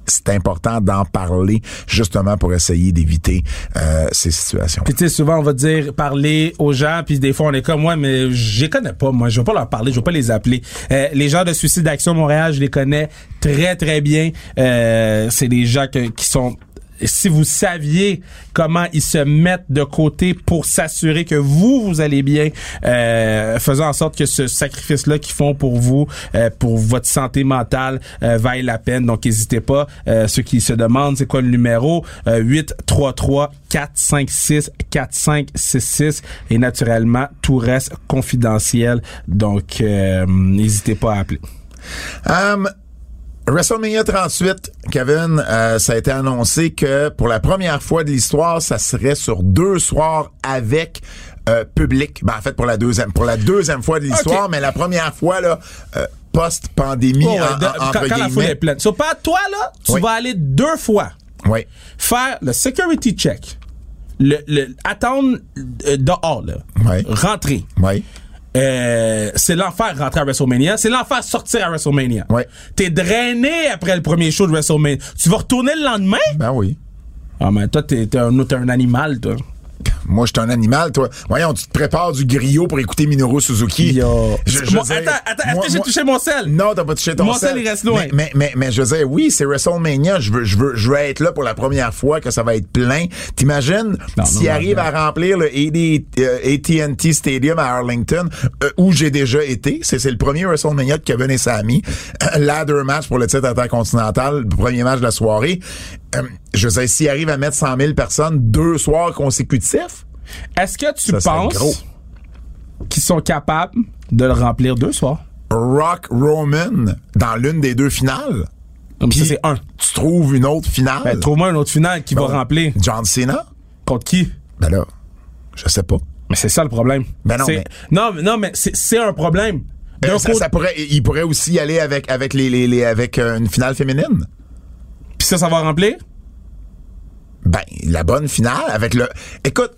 Speaker 2: c'est important d'en parler justement pour essayer d'éviter euh, ces situations.
Speaker 3: Puis tu sais, souvent on va dire parler aux gens, puis des fois on est comme moi, mais je connais pas. Moi, je vais pas leur parler, je vais pas les appeler. Euh, les gens de Suicide Action Montréal, je les connais très très bien. Euh, c'est des gens qui sont si vous saviez comment ils se mettent de côté pour s'assurer que vous, vous allez bien, euh, faisant en sorte que ce sacrifice-là qu'ils font pour vous, euh, pour votre santé mentale, euh, vaille la peine. Donc, n'hésitez pas. Euh, ceux qui se demandent, c'est quoi le numéro? Euh, 833-456-4566. Et naturellement, tout reste confidentiel. Donc, euh, n'hésitez pas à appeler.
Speaker 2: Um, WrestleMania 38, Kevin, euh, ça a été annoncé que pour la première fois de l'histoire, ça serait sur deux soirs avec euh, public. Ben, en fait, pour la deuxième, pour la deuxième fois de l'histoire, mais la première fois là, euh, post-pandémie,
Speaker 3: Oh, ouais,
Speaker 2: en-
Speaker 3: quand, la foule est pleine. So, toi, là, tu
Speaker 2: Oui.
Speaker 3: vas aller deux fois.
Speaker 2: Oui.
Speaker 3: faire le security check, le, le attendre dehors, là,
Speaker 2: Ouais.
Speaker 3: rentrer. Euh, c'est l'enfer rentrer à WrestleMania. C'est l'enfer sortir à WrestleMania.
Speaker 2: Ouais.
Speaker 3: T'es drainé après le premier show de WrestleMania. Tu vas retourner le lendemain?
Speaker 2: Ben oui.
Speaker 3: Ah, mais toi, t'es, t'es un, t'es un animal, toi.
Speaker 2: Moi, je suis un animal, toi. Voyons, tu te prépares du griot pour écouter Minoru Suzuki.
Speaker 3: Yo.
Speaker 2: Je- je
Speaker 3: Moi,
Speaker 2: veux dire,
Speaker 3: attends, attends, est-ce que j'ai touché mon sel?
Speaker 2: Non, t'as pas touché ton
Speaker 3: Mon
Speaker 2: sel.
Speaker 3: sel, il reste loin.
Speaker 2: Mais, mais, mais, mais je veux dire, oui, c'est WrestleMania. Je veux, je veux, je veux être là pour la première fois que ça va être plein. T'imagines s'il arrive
Speaker 3: non.
Speaker 2: à remplir le AD, euh, AT&T Stadium à Arlington, euh, où j'ai déjà été. C'est, c'est le premier WrestleMania de Kevin et Sami. Ladder match pour le titre intercontinental, le premier match de la soirée. Euh, je veux dire, s'il arrive à mettre 100 000 personnes deux soirs consécutifs,
Speaker 3: Est-ce que tu penses qu'ils sont capables de le remplir deux soirs?
Speaker 2: Rock Roman dans l'une des deux finales.
Speaker 3: Comme ça,
Speaker 2: Puis,
Speaker 3: c'est un.
Speaker 2: Tu trouves une autre finale.
Speaker 3: Ben, trouve-moi une autre finale qui va remplir.
Speaker 2: John Cena?
Speaker 3: Contre qui?
Speaker 2: Ben là, je sais pas.
Speaker 3: Mais c'est ça le problème.
Speaker 2: Ben non, mais-
Speaker 3: non, mais- non, mais c'est un problème.
Speaker 2: Euh, ça, pourrait, il pourrait aussi y aller avec avec les, les, les- avec euh, une finale féminine.
Speaker 3: Puis ça, ça va remplir?
Speaker 2: Ben la bonne finale avec le. Écoute,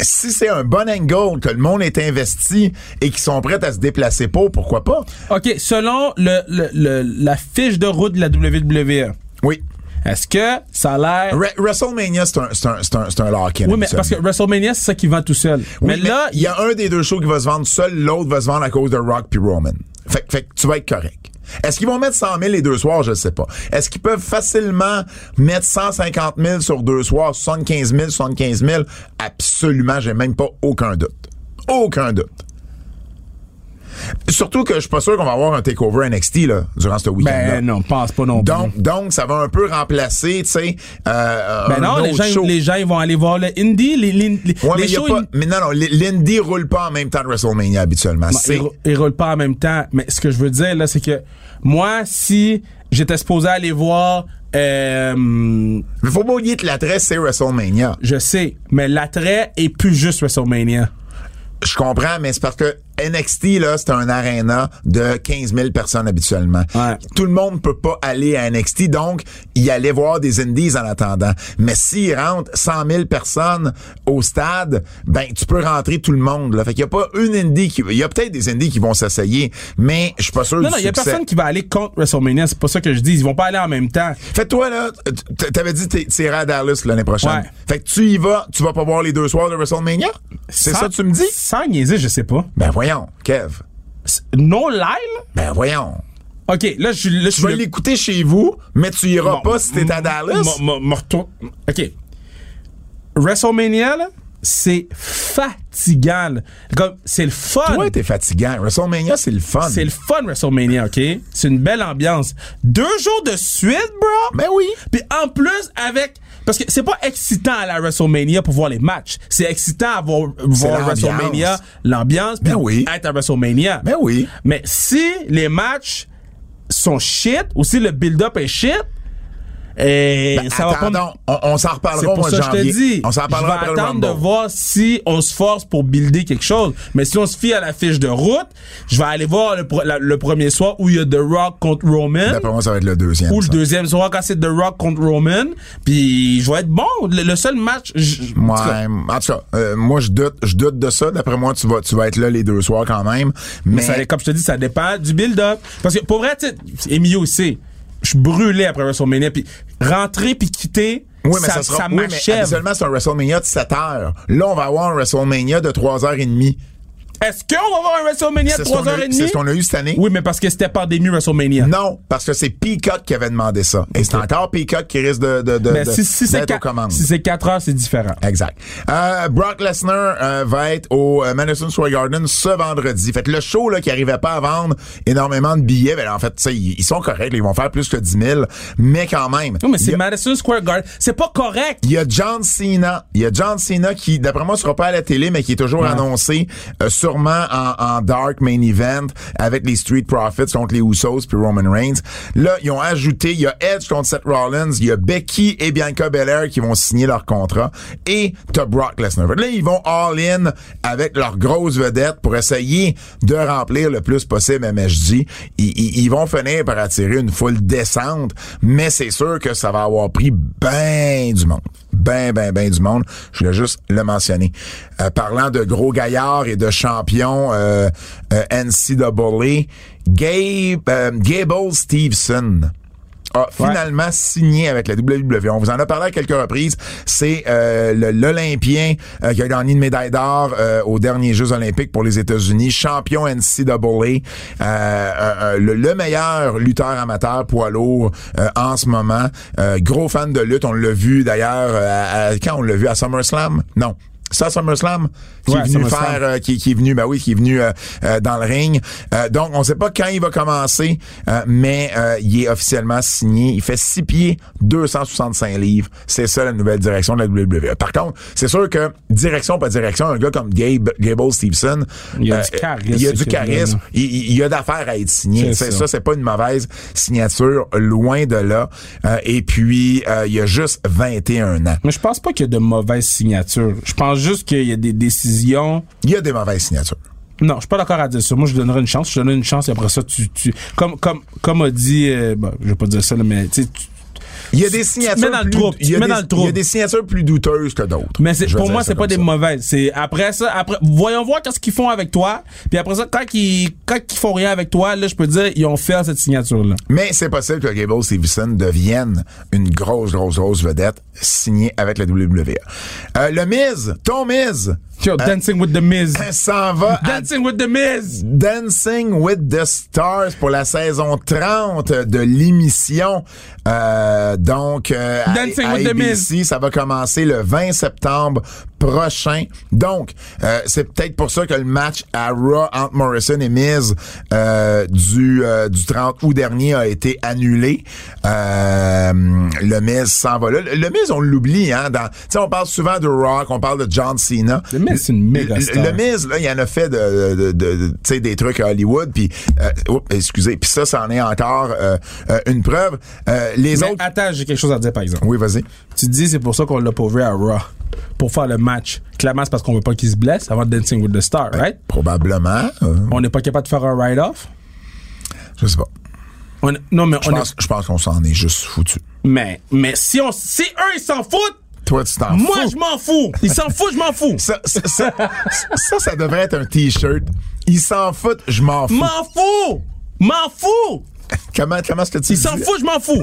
Speaker 2: si c'est un bon angle que le monde est investi et qu'ils sont prêts à se déplacer pour, pourquoi pas?
Speaker 3: OK, selon le, le- le- la fiche de route de la WWE,
Speaker 2: Oui.
Speaker 3: Est-ce que ça a l'air...
Speaker 2: Re- WrestleMania, c'est un, c'est un, c'est un, c'est un lock-in.
Speaker 3: Oui, mais parce que. WrestleMania, c'est ça qui vend tout seul.
Speaker 2: Oui,
Speaker 3: mais là,
Speaker 2: il y a un des deux shows qui va se vendre seul, l'autre va se vendre à cause de Rock puis Roman. Fait, fait que tu vas être correct. Est-ce qu'ils vont mettre 100 000 les deux soirs? Je ne sais pas. Est-ce qu'ils peuvent facilement mettre 150 000 sur deux soirs, 75 000, 75 000? Absolument, j'ai même pas aucun doute. Aucun doute. Surtout que je suis pas sûr qu'on va avoir un takeover NXT là, durant ce week-end-là.
Speaker 3: ben non, pense pas non plus.
Speaker 2: donc, donc, ça va un peu remplacer, tu sais, euh,
Speaker 3: ben
Speaker 2: un
Speaker 3: non, les gens,
Speaker 2: show.
Speaker 3: les gens, ils vont aller voir le indie, les, les, les,
Speaker 2: Ouais, mais,
Speaker 3: les shows,
Speaker 2: pas, mais non, non, l- l'Indy roule pas en même temps de WrestleMania habituellement.
Speaker 3: Bon,
Speaker 2: C'est-
Speaker 3: ils, rou- ils roulent pas en même temps. Mais ce que je veux dire, là, c'est que moi, si j'étais supposé aller voir, euh,
Speaker 2: Mais faut pas oublier que l'attrait, c'est WrestleMania.
Speaker 3: je sais, mais l'attrait est plus juste WrestleMania.
Speaker 2: Je comprends, mais c'est parce que NXT, là, c'est un aréna de 15 000 personnes habituellement.
Speaker 3: Ouais.
Speaker 2: Tout le monde peut pas aller à NXT, donc y aller voir des indies en attendant. Mais s'ils rentrent 100 000 personnes au stade, ben, tu peux rentrer tout le monde, là. Fait qu'il y a pas une indie qui... Il y a peut-être des indies qui vont s'essayer, mais je suis pas sûr
Speaker 3: Non,
Speaker 2: du
Speaker 3: non, il y a personne qui va aller contre WrestleMania. C'est pas ça que je dis. Ils vont pas aller en même temps.
Speaker 2: Fait que toi, là, t'avais dit que tu irais à Dallas l'année prochaine.
Speaker 3: Ouais.
Speaker 2: Fait que tu y vas, tu vas pas voir les deux soirs de WrestleMania? C'est ça que tu me dis?
Speaker 3: Sans niaiser, je sais pas.
Speaker 2: Ben voyons, Kev.
Speaker 3: C'est- Non live, là?
Speaker 2: Ben voyons.
Speaker 3: OK, là, je, là, je
Speaker 2: vas l'écouter chez vous, mais tu iras
Speaker 3: Bon,
Speaker 2: pas si t'es à Dallas.
Speaker 3: OK. WrestleMania, là, c'est fatigant. c'est le fun.
Speaker 2: Toi, t'es fatigant. WrestleMania, c'est le fun.
Speaker 3: C'est le fun, WrestleMania, OK? C'est une belle ambiance. Deux jours de suite, bro?
Speaker 2: Ben oui.
Speaker 3: Puis en plus, avec... Parce que c'est pas excitant à la WrestleMania pour voir les matchs. C'est excitant à voir. WrestleMania, l'ambiance,
Speaker 2: Ben oui.
Speaker 3: être à WrestleMania.
Speaker 2: Ben oui.
Speaker 3: Mais si les matchs sont shit, ou si le build-up est shit, et
Speaker 2: Ben,
Speaker 3: ça va pas...
Speaker 2: on, on s'en reparlera au
Speaker 3: pour
Speaker 2: mois
Speaker 3: ça que je te
Speaker 2: janvier.
Speaker 3: dis.
Speaker 2: On s'en
Speaker 3: je
Speaker 2: reparlera
Speaker 3: vais
Speaker 2: après le
Speaker 3: attendre de voir si on se force pour builder quelque chose. Mais si on se fie à la fiche de route, je vais aller voir le, pro- la- le premier soir où il y a The Rock contre Roman.
Speaker 2: D'après moi, ça va être le deuxième.
Speaker 3: Ou le deuxième soir quand c'est The Rock contre Roman. Puis je vais être bon. Le, le seul match... je- en tout cas,
Speaker 2: Ouais, en tout cas, euh, moi je doute, je doute de ça. D'après moi, tu vas, tu vas être là les deux soirs quand même. Mais
Speaker 3: ça, comme je te dis, ça dépend du build-up. Parce que pour vrai, tu sais, Emilio aussi, je suis brûlé après WrestleMania. Puis rentrer puis quitter,
Speaker 2: oui, mais
Speaker 3: ça,
Speaker 2: ça, sera,
Speaker 3: ça
Speaker 2: oui, mais habituellement, c'est un WrestleMania de 7 heures. Là, on va avoir un WrestleMania de 3h30.
Speaker 3: Est-ce qu'on va avoir un WrestleMania de
Speaker 2: C'est ce qu'on a eu-
Speaker 3: 3h30?
Speaker 2: c'est ce qu'on a eu cette année.
Speaker 3: Oui, mais parce que c'était pandémie WrestleMania.
Speaker 2: Non, parce que c'est Peacock qui avait demandé ça. Et c'est encore Peacock qui risque de, de, de,
Speaker 3: Mais
Speaker 2: de-
Speaker 3: si, si
Speaker 2: d'être aux
Speaker 3: quatre-
Speaker 2: commandes.
Speaker 3: si c'est 4 heures, c'est différent.
Speaker 2: Exact. Euh, Brock Lesnar euh, va être au euh, Madison Square Garden ce vendredi. Fait que le show là qui arrivait pas à vendre énormément de billets, ben en fait, ils ils sont corrects, là, ils vont faire plus que 10 000, mais quand même.
Speaker 3: Non, mais c'est
Speaker 2: a-
Speaker 3: Madison Square Garden. C'est pas correct.
Speaker 2: il y a John Cena. Il y a John Cena qui, d'après moi, sera pas à la télé, mais qui est toujours annoncé, euh, sûrement en, dark main event avec les Street Profits contre les Usos puis Roman Reigns. Là, ils ont ajouté, il y a Edge contre Seth Rollins, il y a Becky et Bianca Belair qui vont signer leur contrat et t'as Brock Lesnar. Là, ils vont all-in avec leurs grosses vedettes pour essayer de remplir le plus possible. Ils, ils, ils vont finir par attirer une foule décente, mais c'est sûr que ça va avoir pris ben du monde. Ben, ben, ben du monde. Je voulais juste le mentionner. Euh, parlant de gros gaillards et de champions euh, euh, NCAA, Gabe, euh, Gable Stevenson a finalement signé avec la WWE. On vous en a parlé à quelques reprises. C'est euh, l'Olympien euh, qui a gagné une médaille d'or euh, aux derniers Jeux olympiques pour les États-Unis, champion NCAA, euh, euh, le, le meilleur lutteur amateur poids lourd euh, en ce moment. Euh, gros fan de lutte, on l'a vu d'ailleurs euh, quand on l'a vu à SummerSlam? Non. Ça, SummerSlam, qui
Speaker 3: Ouais,
Speaker 2: est venu
Speaker 3: SummerSlam.
Speaker 2: faire euh, qui, qui est venu, ben oui, qui est venu euh, euh, dans le ring. Euh, donc, on sait pas quand il va commencer, euh, mais euh, il est officiellement signé. Il fait 6 pieds, 265 livres. C'est ça la nouvelle direction de la WWE. Par contre, c'est sûr que direction, pas direction, un gars comme Gabe, Gable Stevenson,
Speaker 3: Il y a du charisme,
Speaker 2: il y a du charisme. Il, il- il y a d'affaires à être signé.
Speaker 3: C'est ça.
Speaker 2: ça, c'est pas une mauvaise signature, loin de là. Euh, et puis, euh, il y a juste 21 ans.
Speaker 3: Mais je pense pas qu'il y a de mauvaises signatures. Je pense juste qu'il y a des décisions.
Speaker 2: Il y a des mauvaises signatures.
Speaker 3: Non, je suis pas d'accord à dire ça. Moi, je donnerais une chance. Je donnerais une chance et après ça, tu, tu, comme, comme, comme a dit, euh, bon, je vais pas dire ça, là, mais tu-
Speaker 2: Il y a des signatures
Speaker 3: dans le
Speaker 2: plus, il y a des-
Speaker 3: dans le
Speaker 2: il y a des signatures plus douteuses que d'autres.
Speaker 3: Mais pour moi, c'est pas des
Speaker 2: ça.
Speaker 3: mauvaises. C'est après ça, après, voyons voir qu'est-ce qu'ils font avec toi. Puis après ça, quand ils, quand ils font rien avec toi, là, je peux dire, ils ont fait cette signature-là.
Speaker 2: Mais c'est possible que Gable Stevenson devienne une grosse, grosse, grosse vedette signée avec la WWE. Euh, le Miz, ton Miz,
Speaker 3: Yo, Dancing with the Miz.
Speaker 2: s'en va
Speaker 3: Dancing with the Miz.
Speaker 2: Dancing with the Stars pour la saison 30 de l'émission. Euh, donc, euh,
Speaker 3: Dancing
Speaker 2: à,
Speaker 3: with the
Speaker 2: ABC, ça va commencer le 20 septembre prochain. Donc, euh, c'est peut-être pour ça que le match à Raw entre Morrison et Miz euh, du, euh, du 30 août dernier a été annulé. Euh, le Miz s'en va là. Le, le Miz, on l'oublie. Hein, dans- tu sais, on parle souvent de Rock, on parle de John Cena.
Speaker 3: Le Miz, c'est une méga
Speaker 2: Le-
Speaker 3: star.
Speaker 2: Le Miz, là, il en a fait de, de, de- de- tu sais, des trucs à Hollywood, puis euh, oups, excusez, puis ça, c'en est encore euh, une preuve. Euh, les
Speaker 3: Mais
Speaker 2: autres,
Speaker 3: attends, j'ai quelque chose à dire, par exemple.
Speaker 2: oui, vas-y.
Speaker 3: Tu te dis, c'est pour ça qu'on l'a pauvre à Raw. Pour faire le match. Clairement, c'est parce qu'on veut pas qu'il se blesse avant Dancing with the Star, right?
Speaker 2: Probablement.
Speaker 3: On n'est pas capable de faire un ride-off.
Speaker 2: je sais pas.
Speaker 3: On- non, mais
Speaker 2: Je
Speaker 3: on
Speaker 2: pense, je pense qu'on s'en est juste foutu.
Speaker 3: est, mais, mais si on, si eux, ils s'en foutent,
Speaker 2: Toi, tu t'en
Speaker 3: moi,
Speaker 2: fous.
Speaker 3: je m'en fous. Ils s'en foutent, je m'en fous.
Speaker 2: Ça, ça, ça, ça, ça devrait être un T-shirt. Ils s'en foutent, je m'en fous.
Speaker 3: M'en fous. M'en fous.
Speaker 2: Comment, comment est-ce que tu
Speaker 3: Ils s'en foutent, je m'en fous.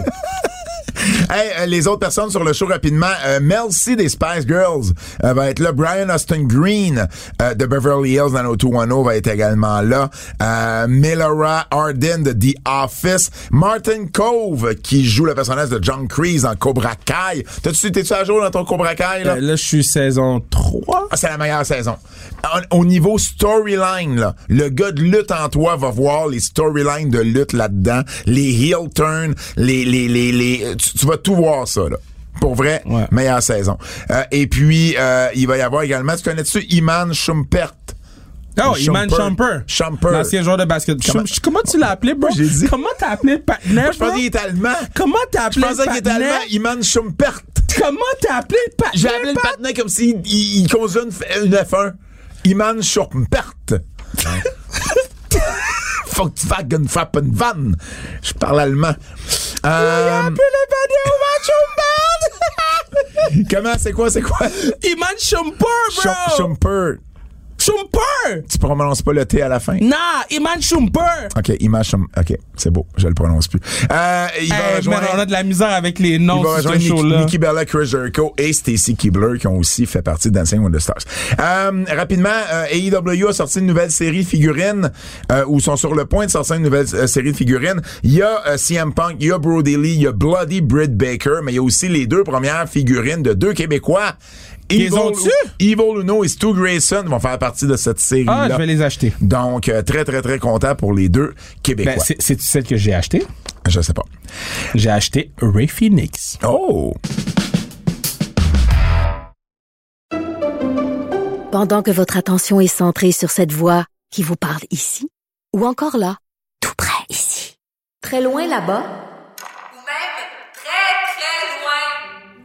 Speaker 2: Hey, euh, les autres personnes sur le show rapidement. Euh, Mel C des Spice Girls euh, va être là. Brian Austin Green euh, de Beverly Hills dans 90210 va être également là. Euh, Melora Arden de The Office. Martin Cove qui joue le personnage de John Kreese dans Cobra Kai. T'as-tu, t'es-tu à jour dans ton Cobra Kai, là?
Speaker 3: Euh, là, je suis saison 3.
Speaker 2: Ah, c'est la meilleure saison. Au, au niveau storyline, là, le gars de lutte en toi va voir les storylines de lutte là-dedans, les heel turns, les, les, les, les tu, tu vas tout voir ça, là. Pour vrai,
Speaker 3: Ouais.
Speaker 2: meilleure saison. Euh, et puis, euh, il va y avoir également, tu connais-tu Iman Schumpert?
Speaker 3: Oh. Iman Shumper.
Speaker 2: Shumper.
Speaker 3: L'ancien joueur de basket.
Speaker 2: Comment-
Speaker 3: tu l'as appelé, bro?
Speaker 2: J'ai dit-
Speaker 3: Comment t'as appelé
Speaker 2: Moi, je pensais qu'il était allemand.
Speaker 3: Comment t'as
Speaker 2: Je
Speaker 3: appelé le
Speaker 2: pensais qu'il était allemand. Iman Schumpert.
Speaker 3: Comment t'as appelé le partenaire?
Speaker 2: J'ai appelé le
Speaker 3: Pat?
Speaker 2: partenaire comme s'il il, il conduisait une, une F1. Iman Schumpert. Volkswagen Frappen Van. Je parle allemand. Euh, Comment, c'est quoi, c'est quoi?
Speaker 3: Iman Shumper, bro!
Speaker 2: Schum- Schumper. Tu prononces pas le T à la fin?
Speaker 3: Nah, Iman Shumper!
Speaker 2: OK, Iman Schum... OK, c'est beau, je le prononce plus. Euh, il va
Speaker 3: Hey, man,
Speaker 2: rejoindre...
Speaker 3: on a de la misère avec les noms
Speaker 2: Il va
Speaker 3: sur ce
Speaker 2: rejoindre Nikki,
Speaker 3: show-là.
Speaker 2: Nikki Bella, Chris Jericho et Stacy Keebler qui ont aussi fait partie de Dancing with the Stars. Euh, rapidement, euh, AEW a sorti une nouvelle série de figurines euh, ou sont sur le point de sortir une nouvelle euh, série de figurines. Il y a CM Punk, il y a Brody Lee, il y a Bloody Britt Baker, mais il y a aussi les deux premières figurines de deux Québécois.
Speaker 3: Ils
Speaker 2: Evil,
Speaker 3: ont-tu?
Speaker 2: Evil Uno et Stu Grayson vont faire partie de cette série-là.
Speaker 3: Ah, je vais les acheter.
Speaker 2: Donc, euh, très, très, très content pour les deux Québécois.
Speaker 3: Ben, c'est c'est celle que j'ai achetée.
Speaker 2: je sais pas.
Speaker 3: J'ai acheté Ray Phoenix.
Speaker 2: Oh!
Speaker 5: Pendant que votre attention est centrée sur cette voix qui vous parle ici, ou encore là, tout près ici, très loin là-bas,
Speaker 6: Ou même très, très loin.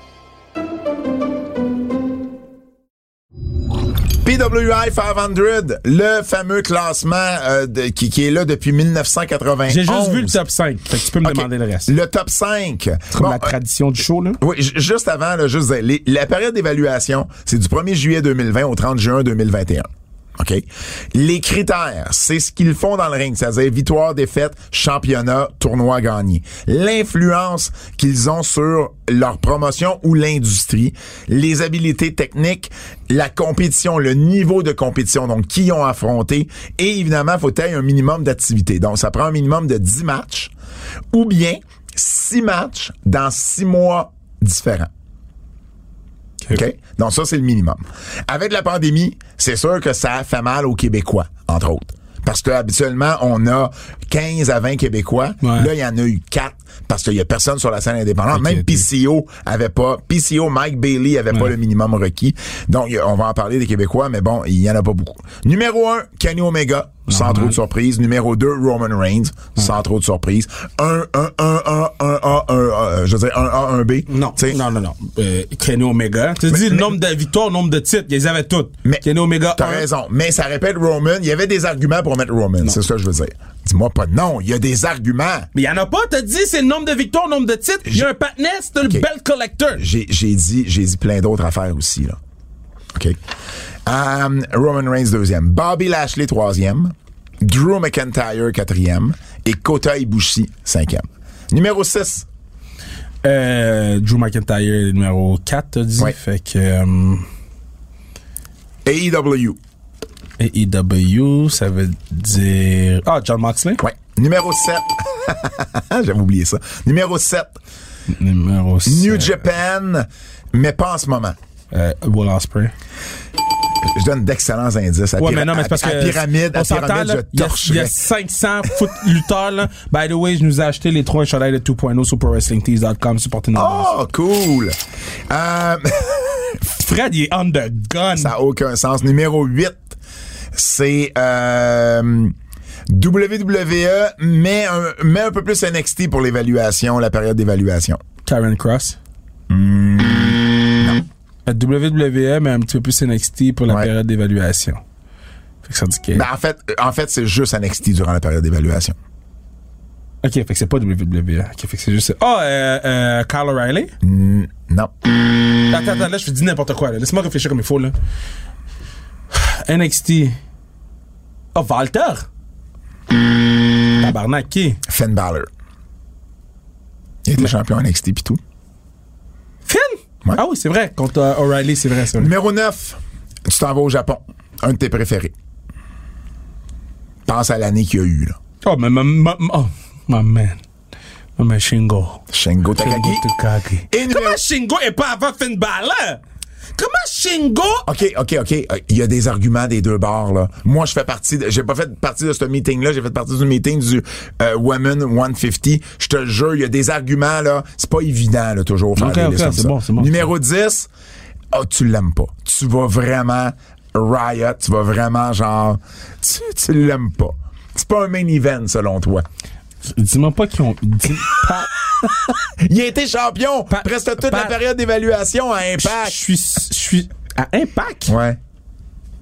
Speaker 2: PWI 500, le fameux classement euh, de- qui, qui est là depuis 1991.
Speaker 3: J'ai juste vu le top 5. Fait que tu peux me demander le reste.
Speaker 2: Le top 5.
Speaker 3: Comme
Speaker 2: Bon,
Speaker 3: la
Speaker 2: euh,
Speaker 3: tradition du show, là?
Speaker 2: oui, ju- juste avant, là, juste les- la période d'évaluation, c'est du 1er juillet 2020 au 30 juin 2021. Les critères, c'est ce qu'ils font dans le ring, c'est-à-dire victoire, défaite, championnat, tournoi gagné. L'influence qu'ils ont sur leur promotion ou l'industrie, les habiletés techniques, la compétition, le niveau de compétition, donc qui ont affronté, et évidemment, faut ait un minimum d'activité. Donc, ça prend un minimum de 10 matchs, ou bien 6 matchs dans 6 mois différents. OK? Donc, ça, c'est le minimum. Avec la pandémie, c'est sûr que ça a fait mal aux Québécois, entre autres. Parce que habituellement, on a 15 à 20 Québécois.
Speaker 3: Ouais.
Speaker 2: Là, il y en a eu 4 parce qu'il y a personne sur la scène indépendante. Même. PCO avait pas, PCO, Mike Bailey avait pas le minimum requis. Donc, on va en parler des Québécois, mais bon, il y en a pas beaucoup. Numéro 1, Kenny Omega. Sans trop de surprise. Numéro 2, Roman Reigns, sans trop de surprise. 1, 1, 1, 1, 1, 1, 1, je veux dire 1 A, 1 B.
Speaker 3: Non, non, non, non. Euh, Kenny Omega. Tu dis le nombre de victoires, le nombre de titres, ils avaient toutes.
Speaker 2: Mais
Speaker 3: Kenny Omega,
Speaker 2: T'as raison. Mais ça répète Roman. Il y avait des arguments pour mettre Roman. C'est ça que je veux dire. Dis-moi pas non. Il y a des arguments.
Speaker 3: Mais il y en a pas, t'as dit c'est le nombre de victoires, le nombre de titres. Il y a un patinet, c'est le
Speaker 2: Ok.
Speaker 3: belt collector.
Speaker 2: J'ai, dit, j'ai dit plein d'autres affaires aussi, là. OK? Um, Roman Reigns, deuxième. Bobby Lashley, troisième. Drew McIntyre, quatrième. Et Kota Ibushi, cinquième. Numéro 6.
Speaker 3: Euh, Drew McIntyre, numéro 4, t'as dit.
Speaker 2: Ouais.
Speaker 3: Fait que, euh,
Speaker 2: AEW.
Speaker 3: AEW, ça veut dire. Ah, John Moxley?
Speaker 2: Ouais. Numéro 7. J'avais oublié ça. Numéro 7.
Speaker 3: Numéro 6.
Speaker 2: New Japan, mais pas en ce moment.
Speaker 3: Euh, Will Ospreay.
Speaker 2: Je donne d'excellents indices. À,
Speaker 3: Ouais, mais non, mais c'est parce
Speaker 2: à-
Speaker 3: que.
Speaker 2: à pyramide,
Speaker 3: on
Speaker 2: à pyramide,
Speaker 3: là,
Speaker 2: je
Speaker 3: il y a- Il y
Speaker 2: torcherais.
Speaker 3: a 500 foot lutteurs, là. By the way, je nous ai acheté les trois chandails de 2.0 sur ProWrestlingTees.com, supportez nos
Speaker 2: Oh, cool. Euh,
Speaker 3: Fred, il est on the gun.
Speaker 2: ça n'a aucun sens. Numéro 8, c'est euh, WWE, mais un, mais un peu plus NXT pour l'évaluation, la période d'évaluation.
Speaker 3: Karen Cross.
Speaker 2: Hmm,
Speaker 3: Euh, WWE, mais un petit peu plus NXT pour la
Speaker 2: Ouais.
Speaker 3: période d'évaluation. Fait que ça dit que.
Speaker 2: Ben, en fait, en fait c'est juste NXT durant la période d'évaluation.
Speaker 3: ok, fait que c'est pas WWE. Ok, fait que c'est juste. Oh, euh, euh, Kyle O'Reilly?
Speaker 2: Mm, non.
Speaker 3: Attends, attends, là, je fais dis n'importe quoi. Laisse-moi réfléchir comme il faut, là. NXT. Oh, Walter? Tabarnak, qui?
Speaker 2: Finn Balor. Il était champion NXT pis tout. Ouais.
Speaker 3: Ah oui, c'est vrai. Contre euh, O'Reilly, c'est vrai.
Speaker 2: Numéro 9, tu t'en vas au Japon. Un de tes préférés. Pense à l'année qu'il y a eu, là.
Speaker 3: Oh, mais ma, ma, ma- oh, my man. My man Shingo.
Speaker 2: Shingo Takagi.
Speaker 3: Shingo Takagi.
Speaker 2: Et
Speaker 3: Comment Shingo est pas avant Finn Balor? Comment Shingo?
Speaker 2: OK, OK, OK. Euh, Il y a des arguments des deux bords, là. Moi, je fais partie... de- J'ai pas fait partie de ce meeting-là. J'ai fait partie du meeting du euh, Women 150. Je te jure, il y a des arguments, là. C'est pas évident, là, toujours, faire
Speaker 3: OK,
Speaker 2: des
Speaker 3: OK,
Speaker 2: listes comme
Speaker 3: c'est bon, c'est bon.
Speaker 2: Numéro 10, oh, tu l'aimes pas. Tu vas vraiment riot. Tu vas vraiment, genre... Tu, tu l'aimes pas. C'est pas un main event, selon toi.
Speaker 3: Dis-moi pas qu'ils ont. Dis,
Speaker 2: Il a été champion presque toute la période d'évaluation à Impact.
Speaker 3: Je suis. À Impact?
Speaker 2: Ouais.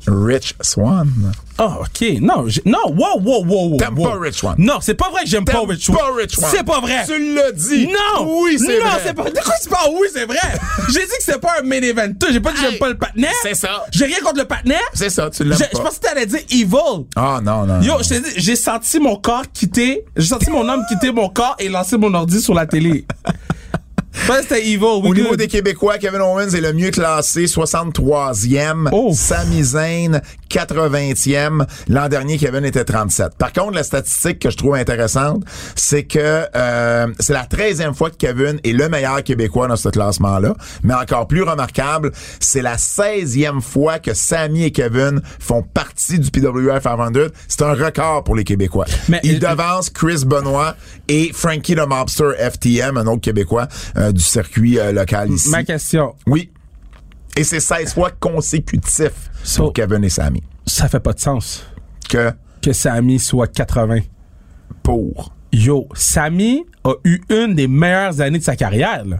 Speaker 2: Rich Swan.
Speaker 3: Oh, OK. Non, non, wow, wow, wow, wow.
Speaker 2: T'aimes
Speaker 3: wow.
Speaker 2: pas Rich Swan?
Speaker 3: Non, c'est pas vrai que j'aime pas Rich Swan.
Speaker 2: pas Rich Swan?
Speaker 3: C'est pas vrai.
Speaker 2: Tu l'as dit.
Speaker 3: Non!
Speaker 2: Oui, c'est
Speaker 3: non,
Speaker 2: vrai.
Speaker 3: c'est pas. De quoi tu parles? Oui, c'est vrai! J'ai dit que c'est pas un main event. J'ai pas dit que j'aime pas le patinet.
Speaker 2: c'est ça.
Speaker 3: J'ai rien contre le patinet.
Speaker 2: C'est ça, tu
Speaker 3: Je
Speaker 2: l'aimes
Speaker 3: je
Speaker 2: pas.
Speaker 3: pensais que t'allais dire evil.
Speaker 2: Ah non, non.
Speaker 3: Yo,
Speaker 2: non.
Speaker 3: je t'ai dit, j'ai senti mon corps quitter, j'ai senti mon âme quitter mon corps et lancer mon ordi sur la télé. Ouais, c'était evil.
Speaker 2: Au niveau des Québécois, Kevin Owens est le mieux classé, 63e.
Speaker 3: Oh.
Speaker 2: Sami Zayn, 80e. L'an dernier, Kevin était 37. Par contre, la statistique que je trouve intéressante, c'est que euh, c'est la 13e fois que Kevin est le meilleur Québécois dans ce classement-là. Mais encore plus remarquable, c'est la 16e fois que Sami et Kevin font partie du PWI 500. C'est un record pour les Québécois.
Speaker 3: Mais-
Speaker 2: Ils devancent Chris Benoit et Frankie the Mobster FTM, un autre Québécois euh, du circuit euh, local ici.
Speaker 3: Ma question,
Speaker 2: Oui. Et c'est 16 fois consécutif
Speaker 3: So-
Speaker 2: pour Kevin et Sammy.
Speaker 3: ça fait pas de sens
Speaker 2: Que?
Speaker 3: Que Sami soit 80.
Speaker 2: pour.
Speaker 3: Yo, Sami a eu une des meilleures années de sa carrière. là.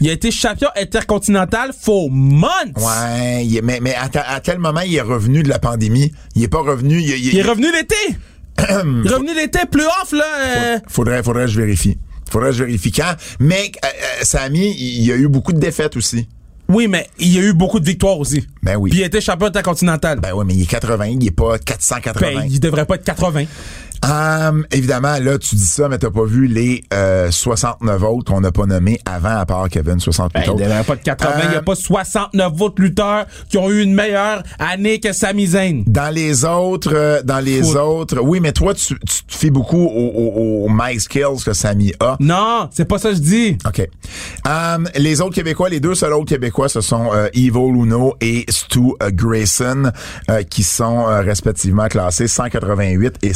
Speaker 3: Il a été champion intercontinental for months.
Speaker 2: Ouais, mais, mais à, à quel moment il est revenu de la pandémie? Il est pas revenu. Il, il-
Speaker 3: Il est revenu l'été. il est revenu l'été, plus off, là. euh,
Speaker 2: faudrait, faudrait que je vérifie. Faudrait que je vérifie quand. Mais euh, euh, Sammy, il, il y a eu beaucoup de défaites aussi.
Speaker 3: Oui, mais il y a eu beaucoup de victoires aussi.
Speaker 2: Ben oui.
Speaker 3: Puis il a été champion intercontinental.
Speaker 2: Ben ouais, mais il est 80, il est pas 480.
Speaker 3: Ben, il devrait pas être 80.
Speaker 2: Hum, évidemment, là, tu dis ça, mais t'as pas vu les euh, 69 autres qu'on n'a pas nommés avant, à part Kevin, 68
Speaker 3: Ben, il
Speaker 2: autres.
Speaker 3: devrait pas être 80. Il y
Speaker 2: Euh,
Speaker 3: a pas 69 autres lutteurs qui ont eu une meilleure année que Sami Zayn.
Speaker 2: Dans les autres, euh, dans les
Speaker 3: Foot.
Speaker 2: autres, oui, mais toi, tu, tu te fais beaucoup aux au, au My Skills que Samy a.
Speaker 3: Non, c'est pas ça que je dis.
Speaker 2: OK. Um, les autres Québécois, les deux seuls autres Québécois, ce sont euh, Ivo Luno et Stu euh, Grayson, euh, qui sont euh, respectivement classés 188 et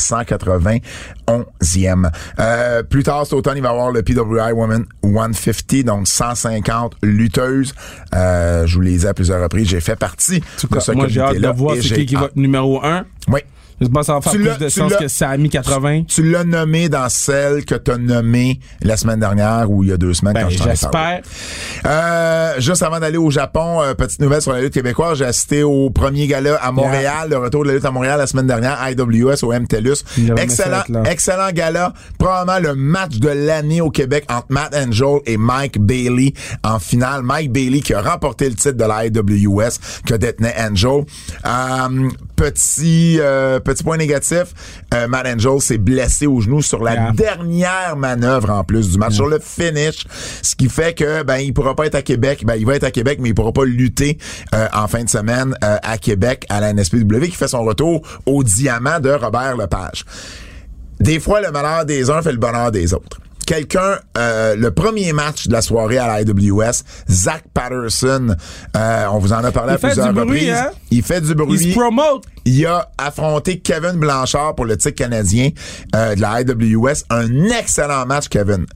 Speaker 2: 191e. Euh, plus tard cet automne, il va y avoir le PWI Women 150, donc 150 lutteuses. Euh, je vous les ai à plusieurs reprises. J'ai fait partie de ce
Speaker 3: Moi, j'ai hâte de voir c'est qui qui va être numéro 1.
Speaker 2: Oui.
Speaker 3: Je pense faire
Speaker 2: Tu
Speaker 3: plus
Speaker 2: l'as-
Speaker 3: de sens que Sami 80.
Speaker 2: Tu l'as nommé dans celle que tu as nommée la semaine dernière ou il y a deux semaines
Speaker 3: Ben,
Speaker 2: quand je
Speaker 3: j'espère.
Speaker 2: Euh, juste avant d'aller au Japon, euh, petite nouvelle sur la lutte québécoise. J'ai assisté au premier gala à Montréal, le retour de la lutte à Montréal la semaine dernière, IWS au
Speaker 3: a
Speaker 2: Excellent, excellent gala. Probablement le match de l'année au Québec entre Matt Angel et Mike Bailey en finale. Mike Bailey qui a remporté le titre de la IWS que détenait Angel. Euh, petit, euh, petit point négatif, euh, Matt Angel s'est blessé au genou sur la
Speaker 3: Yeah.
Speaker 2: dernière manœuvre en plus du match, sur le finish, ce qui fait que ben il pourra pas être à Québec, ben il va être à Québec mais il pourra pas lutter euh, en fin de semaine euh, à Québec à la NSPW qui fait son retour au diamant de Robert Lepage. Des fois le malheur des uns fait le bonheur des autres. Quelqu'un, euh, le premier match de la soirée à la IWS, Zach Patterson, euh, on vous en a parlé
Speaker 3: Il
Speaker 2: à
Speaker 3: fait
Speaker 2: plusieurs
Speaker 3: du bruit,
Speaker 2: reprises.
Speaker 3: hein?
Speaker 2: Il fait du bruit.
Speaker 3: Il se promote.
Speaker 2: Il a affronté Kevin Blanchard pour le titre canadien euh, de la IWS. Un excellent match, Kevin.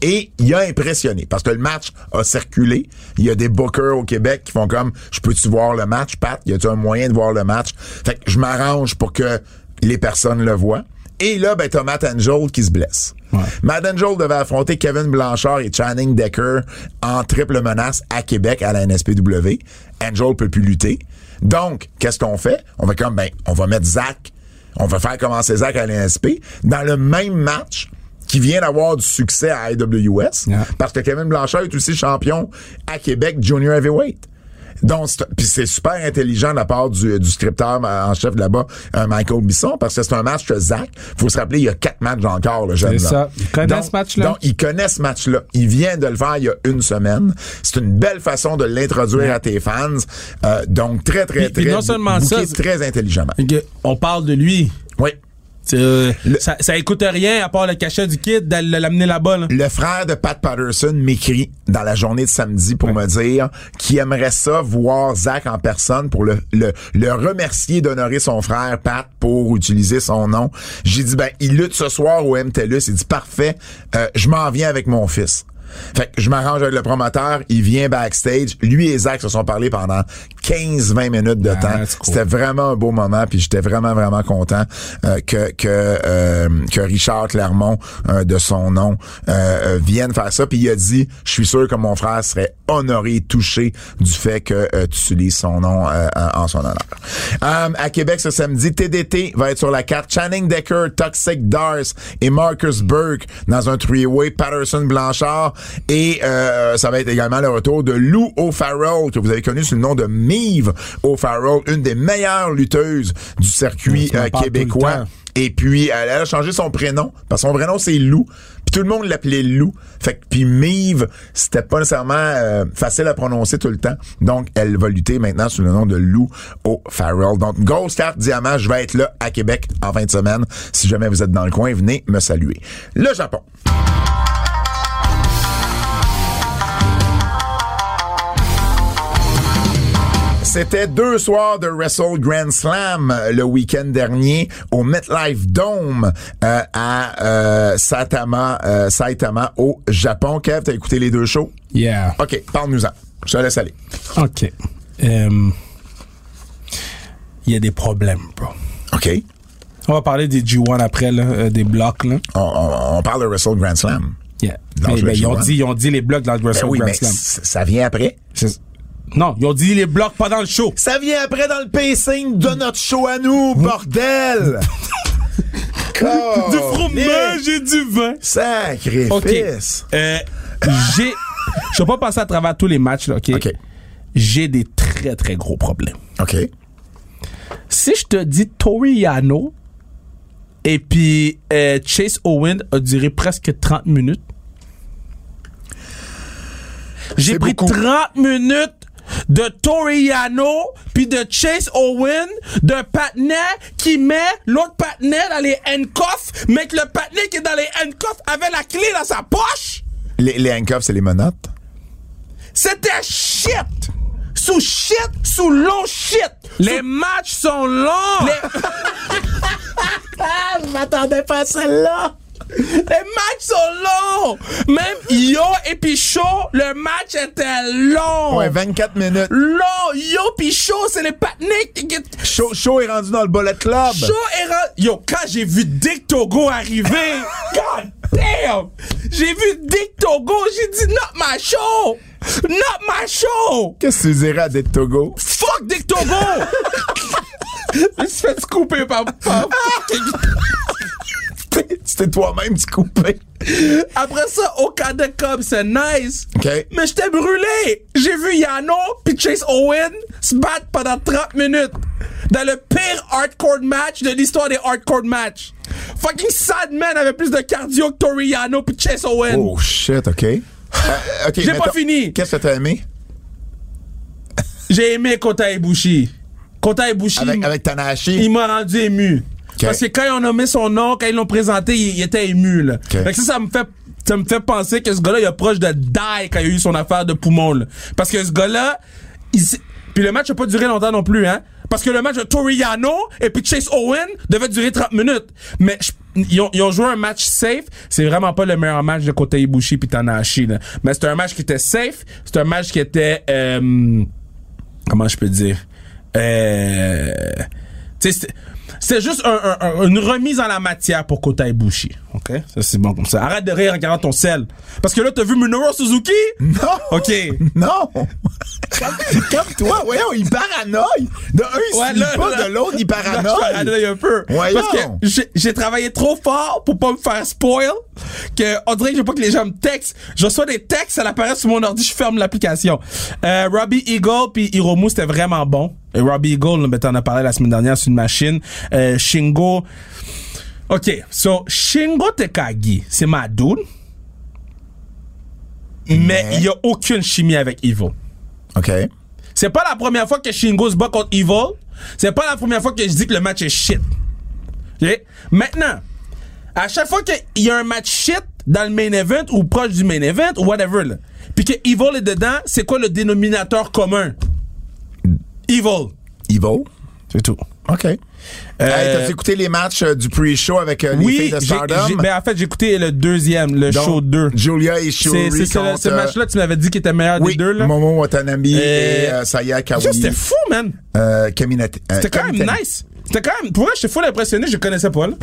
Speaker 2: Et il a impressionné parce que le match a circulé. Il y a des bookers au Québec qui font comme je peux-tu voir le match, Pat? Y a-tu un moyen de voir le match? Fait que je m'arrange pour que les personnes le voient. Et là, ben, t'as Matt Angel qui se blesse. Matt Angel devait affronter Kevin Blanchard et Channing Decker en triple menace à Québec à la NSPW. Angel peut plus lutter. Donc, qu'est-ce qu'on fait? On va comme, ben, on va mettre Zach. On va faire commencer Zach à l'NSP. Dans le même match, qui vient d'avoir du succès à IWS,
Speaker 3: Yeah.
Speaker 2: parce que Kevin Blanchard est aussi champion à Québec Junior Heavyweight. Donc, c'est- puis c'est super intelligent de la part du, du scripteur en chef de là-bas, euh, Michael Bisson, parce que c'est un match que Zach, faut se rappeler, il y a quatre matchs encore, le jeune.
Speaker 3: C'est
Speaker 2: là.
Speaker 3: ça. Il connaît
Speaker 2: Donc-
Speaker 3: ce match-là.
Speaker 2: Donc, il connaît ce match-là. Il vient de le faire il y a une semaine. C'est une belle façon de l'introduire à tes fans. Euh, donc, très, très,
Speaker 3: Puis- puis
Speaker 2: très,
Speaker 3: non seulement ça, c'est-
Speaker 2: très intelligemment.
Speaker 3: On parle de lui.
Speaker 2: Oui.
Speaker 3: Euh,
Speaker 2: Le-
Speaker 3: ça, ça écoute rien à part le cachet du kid d'aller l'amener là-bas. Là.
Speaker 2: Le frère de Pat Patterson m'écrit dans la journée de samedi pour me dire qu'il aimerait ça voir Zach en personne pour le, le, le remercier d'honorer son frère Pat pour utiliser son nom. J'ai dit, ben, il lutte ce soir au MTLUS. Il dit, parfait, euh, je m'en viens avec mon fils. Fait que je m'arrange avec le promoteur, il vient backstage. Lui et Zach se sont parlé pendant 15-20 minutes de
Speaker 3: Ah,
Speaker 2: temps.
Speaker 3: cool.
Speaker 2: C'était vraiment un beau moment, puis j'étais vraiment, vraiment content euh, que que, euh, que Richard Clermont, euh, de son nom, euh, vienne faire ça. Puis il a dit, je suis sûr que mon frère serait honoré et touché du fait que euh, tu utilises son nom euh, en son honneur. Euh, à Québec ce samedi, TDT va être sur la carte. Channing Decker, Toxic Dars et Marcus Burke dans un three-way. Patterson Blanchard et euh, ça va être également le retour de Lou O'Farrell que vous avez connu sous le nom de Mive O'Farrell, une des meilleures lutteuses du circuit euh, québécois. Et puis, elle a changé son prénom. Parce que son prénom, c'est Lou. Puis tout le monde l'appelait Lou. Fait que, puis Mive, c'était pas nécessairement euh, facile à prononcer tout le temps. Donc, elle va lutter maintenant sous le nom de Lou O'Farrell. Donc, Ghost Card Diamant, je vais être là à Québec en fin de semaine. Si jamais vous êtes dans le coin, venez me saluer. Le Japon. C'était deux soirs de Wrestle Grand Slam euh, le week-end dernier au MetLife Dome euh, à euh, Saitama, euh, Saitama au Japon. Kev, t'as écouté les deux shows?
Speaker 3: Yeah.
Speaker 2: OK, parle-nous-en. Je te laisse aller.
Speaker 3: OK. Il y a des problèmes, bro.
Speaker 2: OK.
Speaker 3: On va parler des G1 après, là, des blocs. Là.
Speaker 2: On, on- on parle de Wrestle Grand Slam.
Speaker 3: Yeah.
Speaker 2: Non,
Speaker 3: Mais, ils, ont
Speaker 2: G1.
Speaker 3: dit, ils ont dit les blocs dans le
Speaker 2: Ben
Speaker 3: Wrestle
Speaker 2: oui,
Speaker 3: Grand
Speaker 2: mais
Speaker 3: Slam.
Speaker 2: ça vient après.
Speaker 3: Non, ils ont dit les blocs pas dans le show.
Speaker 2: Ça vient après dans le pacing de notre show à nous, bordel!
Speaker 3: Du fromage et du vin.
Speaker 2: Sacrifice!
Speaker 3: OK. Euh, j'ai. Je vais pas passer à travers tous les matchs, là, OK?
Speaker 2: OK.
Speaker 3: J'ai des très, très gros problèmes.
Speaker 2: OK.
Speaker 3: Si je te dis Toriano et puis euh, Chase Owen a duré presque 30 minutes. J'ai pris
Speaker 2: beaucoup.
Speaker 3: 30 minutes de Toriano puis de Chase Owen d'un patinet qui met l'autre patinet dans les handcuffs mais que le patinet qui est dans les handcuffs avait la clé dans sa poche.
Speaker 2: Les, les handcuffs, c'est les menottes.
Speaker 3: C'était shit! Sous shit, sous long shit! Les matchs sont longs!
Speaker 2: Je m'attendais pas à celle-là.
Speaker 3: Les matchs sont longs! Même Yo et Pichot, le match était long!
Speaker 2: Ouais, 24 minutes.
Speaker 3: Long! Yo Pichot, c'est les patniks qui
Speaker 2: Show, show est rendu dans le Bullet Club.
Speaker 3: Chaud et ra- Yo, quand j'ai vu Dick Togo arriver, god damn! J'ai vu Dick Togo, j'ai dit not my show! Not my show!
Speaker 2: Qu'est-ce que tu dirais à Dick Togo?
Speaker 3: Fuck Dick Togo! Me suis fait couper par, par
Speaker 2: C'était toi-même qui coupais.
Speaker 3: Après ça, Okada Cup, c'est nice.
Speaker 2: OK.
Speaker 3: Mais j'étais brûlé. J'ai vu Yano puis Chase Owen se battre pendant 30 minutes dans le pire hardcore match de l'histoire des hardcore matchs. Fucking Sadman avait plus de cardio que Tori Yano puis Chase Owen.
Speaker 2: Oh shit, OK. Euh, OK.
Speaker 3: J'ai pas fini.
Speaker 2: Qu'est-ce que t'as aimé?
Speaker 3: J'ai aimé Kota Ibushi. Kota Ibushi,
Speaker 2: Avec, avec Tanahashi?
Speaker 3: il m'a rendu ému. Parce que quand ils ont nommé son nom, quand ils l'ont présenté, il, il était ému. Là. Fait que ça, ça me fait ça me fait penser que ce gars-là, il est proche de die quand il a eu son affaire de poumon. Là. Parce que ce gars-là, il puis le match n'a pas duré longtemps non plus, hein. Parce que le match de Toriano et puis Chase Owen devait durer 30 minutes. Mais je- ils ont, ils ont joué un match safe. C'est vraiment pas le meilleur match de Kota Ibushi puis Tanahashi. Là. Mais c'était un match qui était safe. C'était un match qui était... euh, comment je peux dire? Euh, c'était juste un- une remise en la matière pour Kota Ibushi. OK? Ça, c'est bon comme ça. Arrête de rire en regardant ton sel. Parce que là, t'as vu Minoru Suzuki?
Speaker 2: Non!
Speaker 3: OK.
Speaker 2: Non! Comme toi, voyons, il paranoïe. De un, il
Speaker 3: Ouais,
Speaker 2: se
Speaker 3: là,
Speaker 2: pas,
Speaker 3: là.
Speaker 2: de l'autre, il
Speaker 3: Là, je
Speaker 2: paranoïe.
Speaker 3: paranoïe un peu.
Speaker 2: Voyons.
Speaker 3: Parce que j'ai- travaillé trop fort pour pas me faire spoil que on dirait que je veux pas que les gens me textent. Je reçois des textes, ça apparaît sur mon ordi, je ferme l'application. Euh, Robbie Eagle puis Hiromu, c'était vraiment bon. Et Robbie Eagle, ben, t'en as parlé la semaine dernière sur une machine. Euh, Shingo. OK, so Shingo Tekagi, c'est ma dude. Mais il y a aucune chimie avec Evil.
Speaker 2: OK.
Speaker 3: C'est pas la première fois que Shingo se bat contre Evil. C'est pas la première fois que je dis que le match est shit. OK? Maintenant, à chaque fois qu'il y a un match shit dans le main event ou proche du main event ou whatever, là, puis que Evil est dedans, c'est quoi le dénominateur commun? Evil.
Speaker 2: Evil?
Speaker 3: C'est tout.
Speaker 2: OK. Hey, T'as écouté les matchs euh, du pre-show avec euh, les
Speaker 3: Oui,
Speaker 2: filles de Stardom?
Speaker 3: j'ai- ben en fait, j'ai écouté le deuxième, le
Speaker 2: Donc,
Speaker 3: show 2.
Speaker 2: Julia et Shuri
Speaker 3: c'est ce,
Speaker 2: euh,
Speaker 3: match-là, tu m'avais dit qu'il était meilleur
Speaker 2: Oui,
Speaker 3: des deux, là?
Speaker 2: Momo Watanabe et
Speaker 3: Euh,
Speaker 2: euh, Saya
Speaker 3: Ça,
Speaker 2: Kawai.
Speaker 3: C'était fou, man.
Speaker 2: Euh, euh,
Speaker 3: C'était quand même nice. C'était quand même. Pour moi, j'étais full impressionné, je connaissais pas, là.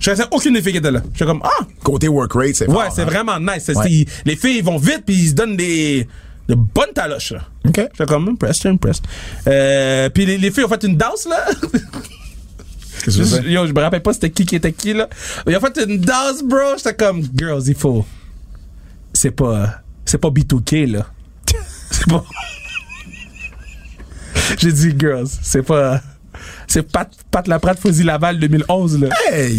Speaker 3: Je connaissais aucune des filles qui étaient là. J'étais comme, ah!
Speaker 2: Côté work rate, c'est.
Speaker 3: Ouais, c'est
Speaker 2: hein?
Speaker 3: vraiment nice.
Speaker 2: Ouais.
Speaker 3: les filles, ils vont vite, puis ils se donnent des. De bonnes taloches, là.
Speaker 2: OK.
Speaker 3: J'étais comme, impressed, impressed. Euh, puis les, les filles ont fait une danse, là.
Speaker 2: Qu'est-ce que
Speaker 3: Je-? Yo, je me rappelle pas c'était qui qui était qui, là. Ils ont fait une danse, bro. J'étais comme, girls, il faut. C'est pas. C'est pas B2K, là. c'est pas. J'ai dit, girls, c'est pas. C'est Pat, Pat Laprade, Fauzi Laval 2011, là.
Speaker 2: Hey!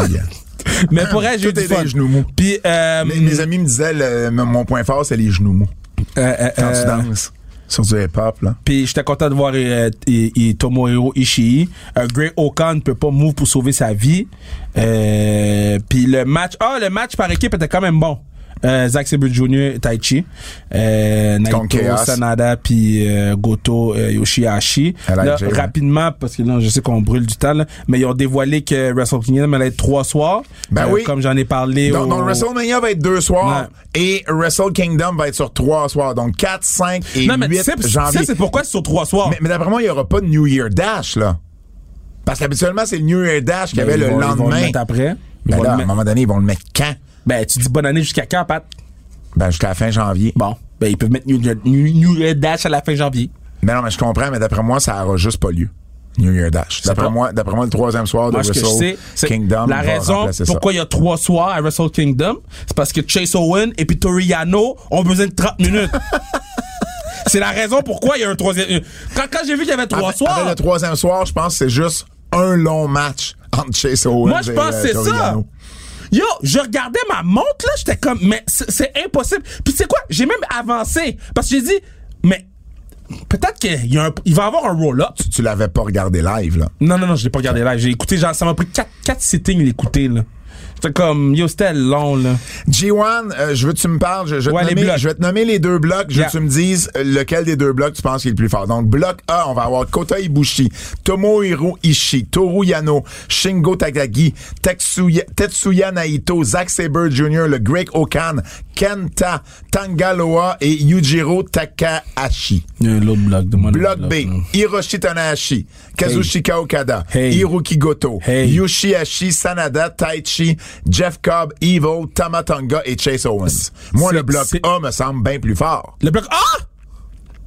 Speaker 3: Mais pour elle, j'ai eu
Speaker 2: des genoux mous.
Speaker 3: Puis, euh,
Speaker 2: mes, mes amis me disaient, le- mon point fort, c'est les genoux mous.
Speaker 3: Euh, euh,
Speaker 2: Quand
Speaker 3: euh,
Speaker 2: tu danses. Sur du hip-hop, là.
Speaker 3: Puis j'étais content de voir euh, I- I- Tomohiro Ishii. Euh, Grey Okan ne peut pas move pour sauver sa vie. Euh, puis le match, ah le match par équipe était quand même bon. Euh, Zack Sabre Jr. Taichi, euh, Naito. Sanada puis euh, Goto euh, Yoshihashi. Là,
Speaker 2: ouais.
Speaker 3: rapidement parce que là je sais qu'on brûle du temps là, mais ils ont dévoilé que Wrestle Kingdom allait être trois soirs.
Speaker 2: Ben
Speaker 3: Euh,
Speaker 2: oui.
Speaker 3: Comme j'en ai parlé.
Speaker 2: Donc,
Speaker 3: au-
Speaker 2: donc, WrestleMania va être deux soirs et Wrestle Kingdom va être sur trois soirs. Donc 4, 5 et
Speaker 3: non mais
Speaker 2: 8
Speaker 3: tu sais-
Speaker 2: janvier.
Speaker 3: c'est pourquoi c'est sur trois soirs?
Speaker 2: Mais, mais d'après moi, il n'y aura pas de New Year Dash, là. Parce qu'habituellement, c'est le New Year Dash qu'il y
Speaker 3: Ben,
Speaker 2: avait le
Speaker 3: vont- ils vont
Speaker 2: lendemain.
Speaker 3: mettre après. Ils
Speaker 2: Ben
Speaker 3: vont
Speaker 2: là,
Speaker 3: le
Speaker 2: à un moment donné, ils vont le mettre quand?
Speaker 3: Ben, tu dis bonne année jusqu'à quand, Pat?
Speaker 2: Ben, jusqu'à la fin janvier.
Speaker 3: Bon. Ben, ils peuvent mettre New, New, New Year Dash à la fin janvier.
Speaker 2: Mais non, mais je comprends, mais d'après moi, ça aura juste pas lieu. New Year Dash. D'après moi, d'après moi, le troisième soir
Speaker 3: Moi,
Speaker 2: de
Speaker 3: je
Speaker 2: Wrestle
Speaker 3: sais,
Speaker 2: Kingdom
Speaker 3: la raison pourquoi il y a trois soirs à Wrestle Kingdom, c'est parce que Chase Owen et puis Toriano ont besoin de 30 minutes. c'est la raison pourquoi il y a un troisième. Quand, quand j'ai vu qu'il y avait trois
Speaker 2: Avec-
Speaker 3: soirs,
Speaker 2: avec le troisième soir, je pense que c'est juste un long match entre Chase Owens
Speaker 3: Moi, je
Speaker 2: et,
Speaker 3: pense
Speaker 2: euh,
Speaker 3: que c'est ça. Yo, je regardais ma montre, là, j'étais comme, mais c'est c'est impossible. Puis tu sais quoi, j'ai même avancé. Parce que j'ai dit, mais peut-être qu'il y a un- il va avoir un roll-up.
Speaker 2: Tu, tu l'avais pas regardé live, là.
Speaker 3: Non, non, non, je l'ai pas regardé là. J'ai écouté, genre, ça m'a pris 4, 4 sittings l'écouter, là. C'était comme, yo, c'était long, là.
Speaker 2: G1, euh, je veux que tu me parles, je, je vais
Speaker 3: Ouais,
Speaker 2: te nommer, je vais te nommer les deux blocs, je veux
Speaker 3: Yeah.
Speaker 2: que tu me dises euh, lequel des deux blocs tu penses qui est le plus fort. Donc, bloc A, on va avoir Kota Ibushi, Tomohiro Ishii, Toru Yano, Shingo Takagi, Tetsuya, Tetsuya Naito, Zack Sabre Jr., le Greg Okan, Kenta, Tangaloa et Yujiro Takahashi.
Speaker 3: Il y a un autre bloc de moi.
Speaker 2: Bloc B, Hiroshi Tanahashi, Kazushika Okada,
Speaker 3: Hey.
Speaker 2: Hiroki Goto,
Speaker 3: Hey.
Speaker 2: Yoshihashi Sanada, Taichi, Jeff Cobb, Evil, Tamatonga et Chase Owens. Moi, le bloc A me semble bien plus fort.
Speaker 3: Le bloc A!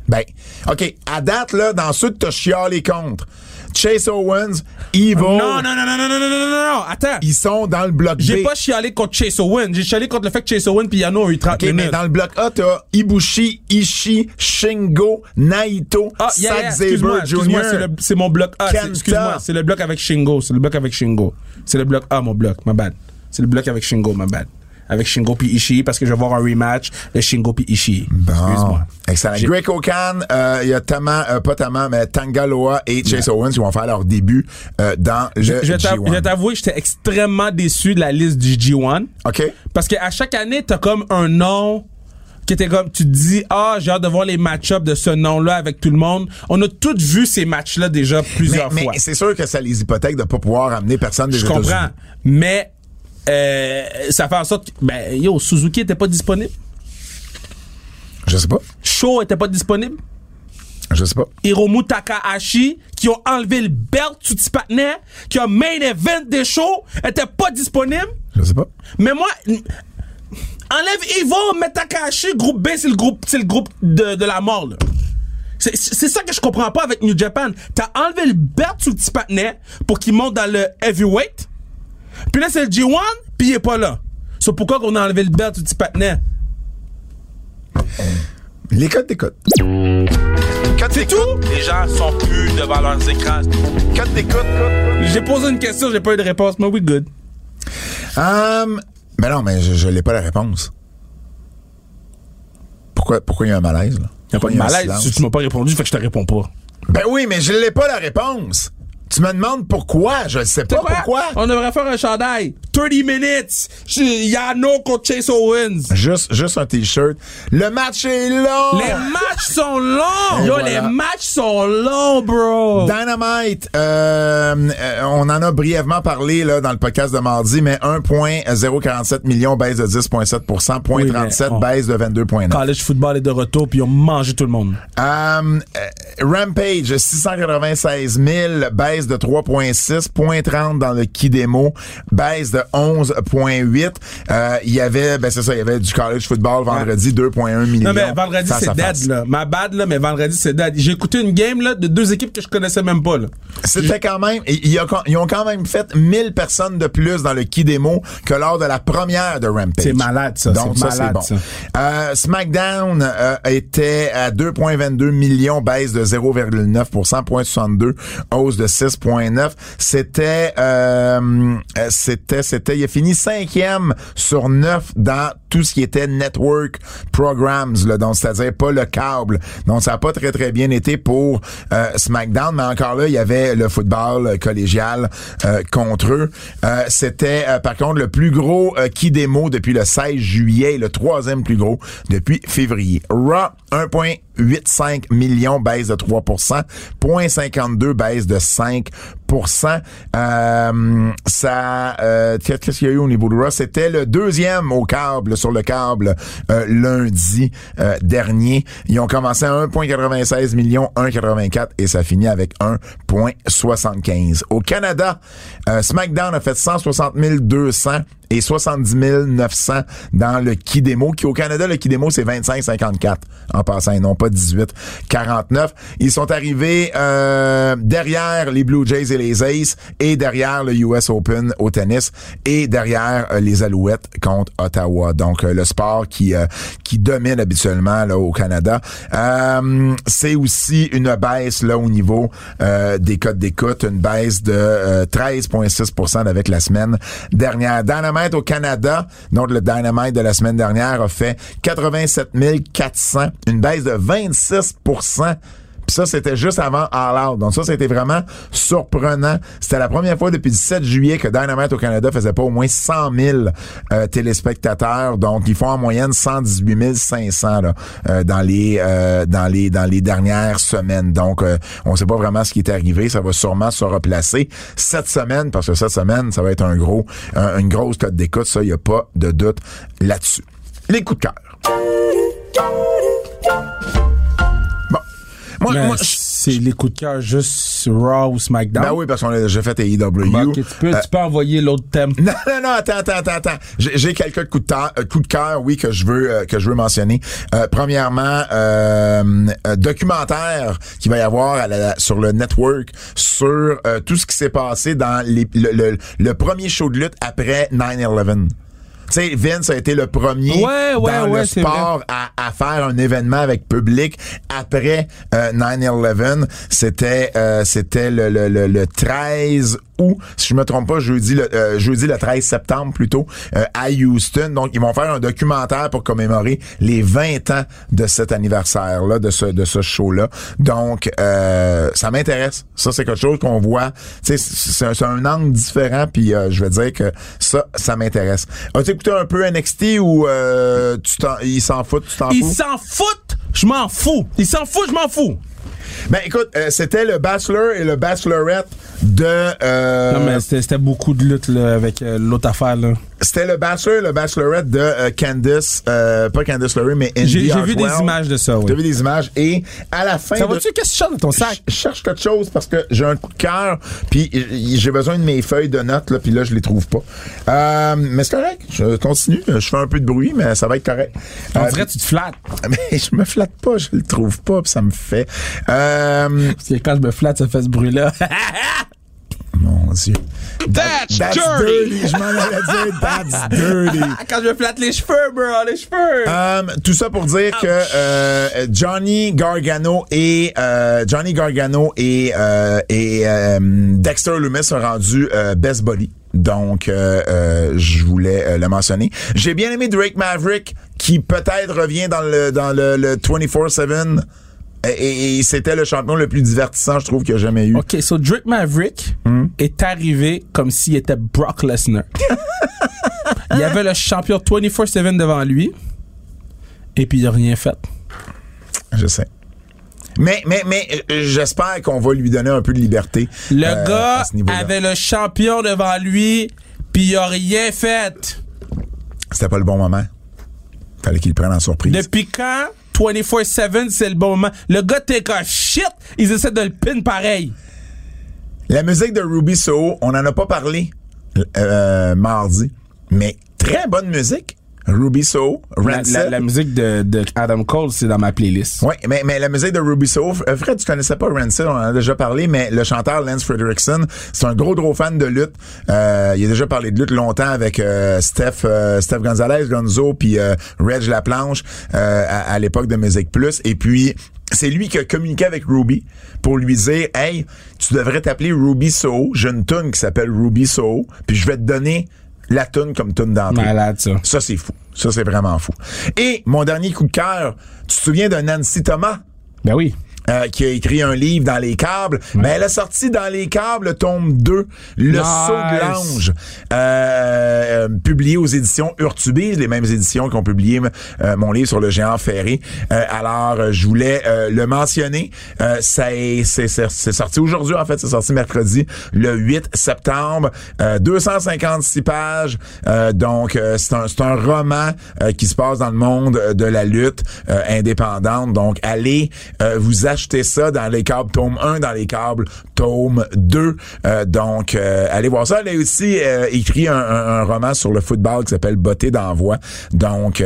Speaker 2: Ben, OK, à date, là, dans ceux que t'as chialé contre, Chase Owens, Evil,
Speaker 3: Non, non, non, non, non, non, non, non, non, non, attends.
Speaker 2: ils sont dans le bloc B.
Speaker 3: J'ai pas chialé contre Chase Owen. J'ai chialé contre le fait que Chase Owen puis Yano ont eu 30
Speaker 2: OK, mais
Speaker 3: minutes.
Speaker 2: dans le bloc A, t'as Ibushi, Ishii, Shingo, Naito,
Speaker 3: Ah, yeah, yeah,
Speaker 2: Zack
Speaker 3: excuse-moi,
Speaker 2: Jr.
Speaker 3: c'est mon bloc A. Excuse-moi, c'est le bloc avec Shingo. C'est le bloc avec Shingo. C'est le bloc A, mon bloc. My bad. C'est le bloc avec Shingo, my bad. Avec Shingo puis Ishii parce que je vais voir un rematch de Shingo puis Ishii. Excuse-moi.
Speaker 2: Excellent. Greg Okan, euh, il y a Tama, euh, pas Tama, mais Tangaloa et Chase Owens qui vont faire leur début euh, dans le
Speaker 3: Je je vais t'av-
Speaker 2: G1.
Speaker 3: je vais t'avouer j'étais extrêmement déçu de la liste du G1.
Speaker 2: OK?
Speaker 3: Parce qu'à chaque année, t'as comme un nom qui était comme, tu te dis, ah, j'ai hâte de voir les match-ups de ce nom-là avec tout le monde. On a tous vu ces matchs-là déjà plusieurs
Speaker 2: mais
Speaker 3: fois.
Speaker 2: c'est sûr que ça les hypothèque de pas pouvoir amener personne des
Speaker 3: Je comprends. Mais, euh, ça fait en sorte que, ben, yo, Suzuki était pas disponible.
Speaker 2: Je sais pas.
Speaker 3: Shaw était pas disponible.
Speaker 2: Je sais pas.
Speaker 3: Hiromu Takahashi, qui ont enlevé le belt sous petit partenaire, qui a main event des shows, était pas disponible.
Speaker 2: Je sais pas.
Speaker 3: Mais moi, enlève Evo, mets Takahashi, groupe B, c'est le groupe, c'est le groupe de, de la mort, là. C'est, ça que je comprends pas avec New Japan. T'as enlevé le belt sous le petit pour qu'il monte dans le heavyweight. Puis là, c'est le G1, puis il est pas là. C'est pourquoi qu'on a enlevé le belt le petit partenaire?
Speaker 2: Les codes d'écoute. Codes
Speaker 3: C'est tout? Les gens sont plus devant leurs écrans.
Speaker 2: Codes d'écoute.
Speaker 3: J'ai posé une question, j'ai pas eu de réponse, mais we good.
Speaker 2: Hum, mais non, mais je, je l'ai pas la réponse. Pourquoi, pourquoi il y a un malaise, là?
Speaker 3: Y'a pas
Speaker 2: Pourquoi
Speaker 3: de
Speaker 2: il y a un
Speaker 3: malaise?
Speaker 2: silence?
Speaker 3: Si tu m'as pas répondu, fait que je te réponds pas.
Speaker 2: Ben oui, mais je l'ai pas la réponse. Tu me demandes pourquoi? Je sais pas pourquoi.
Speaker 3: On devrait faire un chandail. 30 minutes. Je- Yano contre Chase Owens.
Speaker 2: Juste, juste un t-shirt. Le match est long!
Speaker 3: Les matchs sont longs. Yo,
Speaker 2: voilà.
Speaker 3: les matchs sont longs, bro.
Speaker 2: Dynamite, euh, euh, on en a brièvement parlé là, dans le podcast de mardi, mais 1.047 millions baisse de 10.7 point
Speaker 3: Oui, mais
Speaker 2: 37
Speaker 3: on-
Speaker 2: baisse de 22.9.
Speaker 3: College football est de retour, puis ils ont mangé tout le monde.
Speaker 2: Euh, euh, Rampage, 696 000, baisse de 3.6, point 30 dans le Kidemo, baisse de 11.8. Euh, Il y avait, ben c'est ça, il y avait du college football vendredi, 2.1 millions.
Speaker 3: Non, mais vendredi, c'est dead, là. Ma bad, là, mais vendredi, c'est dead. J'ai écouté une game, là, de deux équipes que je connaissais même pas, là.
Speaker 2: C'était quand même, ils ont quand même fait 1000 personnes de plus dans le Kidemo que lors de la première de Rampage.
Speaker 3: C'est malade, ça.
Speaker 2: Donc,
Speaker 3: C'est
Speaker 2: ça,
Speaker 3: malade,
Speaker 2: c'est bon.
Speaker 3: ça.
Speaker 2: Euh, SmackDown euh, était à 2,22 millions, baisse de 0,9% 0,62, hausse de 6,9. C'était, euh, c'était, c'était, il a fini cinquième sur neuf dans tout ce qui était network programs, là, donc c'est-à-dire pas le câble. Donc ça a pas très très bien été pour euh, SmackDown, mais encore là il y avait le football collégial euh, contre eux. C'était par contre le plus gros qui démo depuis le 16 juillet, et le troisième plus gros depuis février. Raw 1.85 millions baisse de 3% 0.52 baisse de 5 euh, ça, euh, qu'est-ce qu'il y a eu au niveau de Raw? C'était le deuxième au câble, sur le câble, euh, lundi euh, dernier. Ils ont commencé à 1,96 millions, 1,84 et ça finit avec 1,75. Au Canada, euh, SmackDown a fait 160 200 et 70 900 dans le Kidemo, qui au Canada, le Kidemo, c'est 25-54 en passant, et non pas 18-49. Ils sont arrivés euh, derrière les Blue Jays et les Aces, et derrière le US Open au tennis, et derrière euh, les Alouettes contre Ottawa. Donc, euh, le sport qui euh, qui domine habituellement là au Canada. C'est aussi une baisse là au niveau des codes d'écoute, une baisse de euh, 13,6% avec la semaine dernière. Dynamite au Canada, donc le Dynamite de la semaine dernière a fait 87 400, une baisse de 26 ça, c'était juste avant All Out. Donc ça, c'était vraiment surprenant. C'était la première fois depuis le 7 juillet que Dynamite au Canada faisait pas au moins 100 000 euh, téléspectateurs. Donc, ils font en moyenne 118 500 là, euh, dans les euh, dans les dans les dernières semaines. Donc, euh, on sait pas vraiment ce qui est arrivé. Ça va sûrement se replacer cette semaine parce que cette semaine, ça va être un gros un- une grosse cote d'écoute. Ça, il y a pas de doute là-dessus. Les coups de cœur. Moi, moi,
Speaker 3: c'est les coups de cœur juste Raw ou SmackDown.
Speaker 2: ben oui, parce qu'on a déjà fait AEW.
Speaker 3: Tu, peux,
Speaker 2: Euh,
Speaker 3: tu peux envoyer l'autre thème.
Speaker 2: non, non, non, attends, attends, attends, attends. J'ai j'ai quelques coups de, ta- euh, coups de cœur, oui, que je veux euh, que je veux mentionner. Euh, premièrement, euh, euh, documentaire qui va y avoir à la- sur le network sur euh, tout ce qui s'est passé dans les- le, le- le premier show de lutte après 9/11. Tu sais, Vince a été le premier
Speaker 3: Ouais, ouais,
Speaker 2: dans
Speaker 3: ouais,
Speaker 2: le sport à, à faire un événement avec public après euh, 9/11. C'était euh, c'était le, le, le, le 13 août, si je me trompe pas, jeudi le euh, jeudi le 13 septembre plutôt euh, à Houston. Donc ils vont faire un documentaire pour commémorer les 20 ans de cet anniversaire là, de ce de ce show là. Donc euh, ça m'intéresse. Ça c'est quelque chose qu'on voit. C'est un, c'est un angle différent. Puis euh, je vais dire que ça ça m'intéresse. As-tu écouté un peu NXT ou euh, tu t'en ils s'en foutent, tu t'en
Speaker 3: Ils
Speaker 2: fous?
Speaker 3: s'en foutent, je m'en fous. Ils s'en foutent, je m'en fous.
Speaker 2: Ben écoute, euh, c'était le Bachelor et le Bachelorette de euh,
Speaker 3: Non, mais c'était c'était beaucoup de lutte là, avec euh, l'autre affaire. là.
Speaker 2: C'était le Bachelor et le Bachelorette de euh, Candice euh, pas Candice LeRae mais Indy
Speaker 3: J'ai j'ai vu des images de ça, oui.
Speaker 2: T'as vu des images et à la fin
Speaker 3: Ça
Speaker 2: de-
Speaker 3: va-tu? Qu'est-ce que tu cherches dans ton sac?
Speaker 2: Je cherche quelque chose parce que j'ai un coup de cœur, puis j'ai besoin de mes feuilles de notes, là, puis là, je les trouve pas. Euh, mais c'est correct, je continue. Je fais un peu de bruit, mais ça va être correct.
Speaker 3: On
Speaker 2: Euh,
Speaker 3: dirait que tu te flattes.
Speaker 2: mais je me flatte pas, je le trouve pas, puis ça me fait. Euh,
Speaker 3: Parce que quand je me flatte, ça fait ce bruit-là.
Speaker 2: mon Dieu.
Speaker 3: That's
Speaker 2: That's
Speaker 3: dirty.
Speaker 2: dirty. Je m'en allais dire that's dirty.
Speaker 3: quand je me flatte les cheveux, bro, les cheveux.
Speaker 2: Euh, tout ça pour dire que euh, Johnny Gargano et euh, Johnny Gargano et, euh, et Dexter Lumis sont rendus best body. Donc, je voulais le mentionner. J'ai bien aimé Drake Maverick, qui peut-être revient dans le dans le, le 24/7. Et, c'était le champion le plus divertissant, je trouve, qu'il y a jamais eu.
Speaker 3: OK, so Drake Maverick est arrivé comme s'il était Brock Lesnar. il y avait le champion 24-7 devant lui. Et puis il a rien fait.
Speaker 2: Je sais. Mais, mais, mais j'espère qu'on va lui donner un peu de liberté.
Speaker 3: Le
Speaker 2: euh,
Speaker 3: gars avait le champion devant lui, puis il a rien fait.
Speaker 2: C'était pas le bon moment. Fallait qu'il le prenne en surprise.
Speaker 3: Depuis quand 24-7, c'est le bon moment? Le gars take a shit, ils essaient de le pin pareil.
Speaker 2: La musique de Ruby Soho, on en a pas parlé euh, mardi, mais très bonne musique. Ruby
Speaker 3: La,
Speaker 2: Rancid.
Speaker 3: la- la musique de, de Adam Cole, c'est dans ma playlist.
Speaker 2: Oui, mais, mais la musique de Ruby Soho, euh, Fred, tu connaissais pas Rancid, on en a déjà parlé, mais le chanteur Lance Fredrickson, c'est un gros, gros fan de lutte. Euh, il a déjà parlé de lutte longtemps avec euh, Steph, euh, Steph Gonzalez, Gonzo, puis euh, Reg Laplanche euh, à, à l'époque de Musique Plus. Et puis, c'est lui qui a communiqué avec Ruby pour lui dire « Hey, tu devrais t'appeler Ruby Soho. J'ai une tune qui s'appelle Ruby Soho, puis je vais te donner la tune comme tune d'entrée. »
Speaker 3: Malade, ça.
Speaker 2: Ça, c'est fou. Ça, c'est vraiment fou. Et mon dernier coup de cœur, tu te souviens de Nancy Thomas?
Speaker 3: Ben oui.
Speaker 2: Euh, qui a écrit un livre dans les câbles, mais elle a sorti dans les câbles tome 2, Le
Speaker 3: Nice.
Speaker 2: saut de l'ange, euh, euh, publié aux éditions Urtubise, les mêmes éditions qui ont publié euh, mon livre sur le géant ferré. Euh, alors, je voulais euh, le mentionner. Euh, c'est sorti aujourd'hui, en fait, c'est sorti mercredi, le 8 septembre. Euh, 256 pages. Euh, donc, euh, c'est un, un roman euh, qui se passe dans le monde de la lutte euh, indépendante. Donc, allez euh, vous acheter ça dans les câbles tome 1, dans les câbles tome 2. Euh, donc, euh, allez voir ça. Elle a aussi euh, écrit un, roman sur le football qui s'appelle Beauté d'envoi. Donc,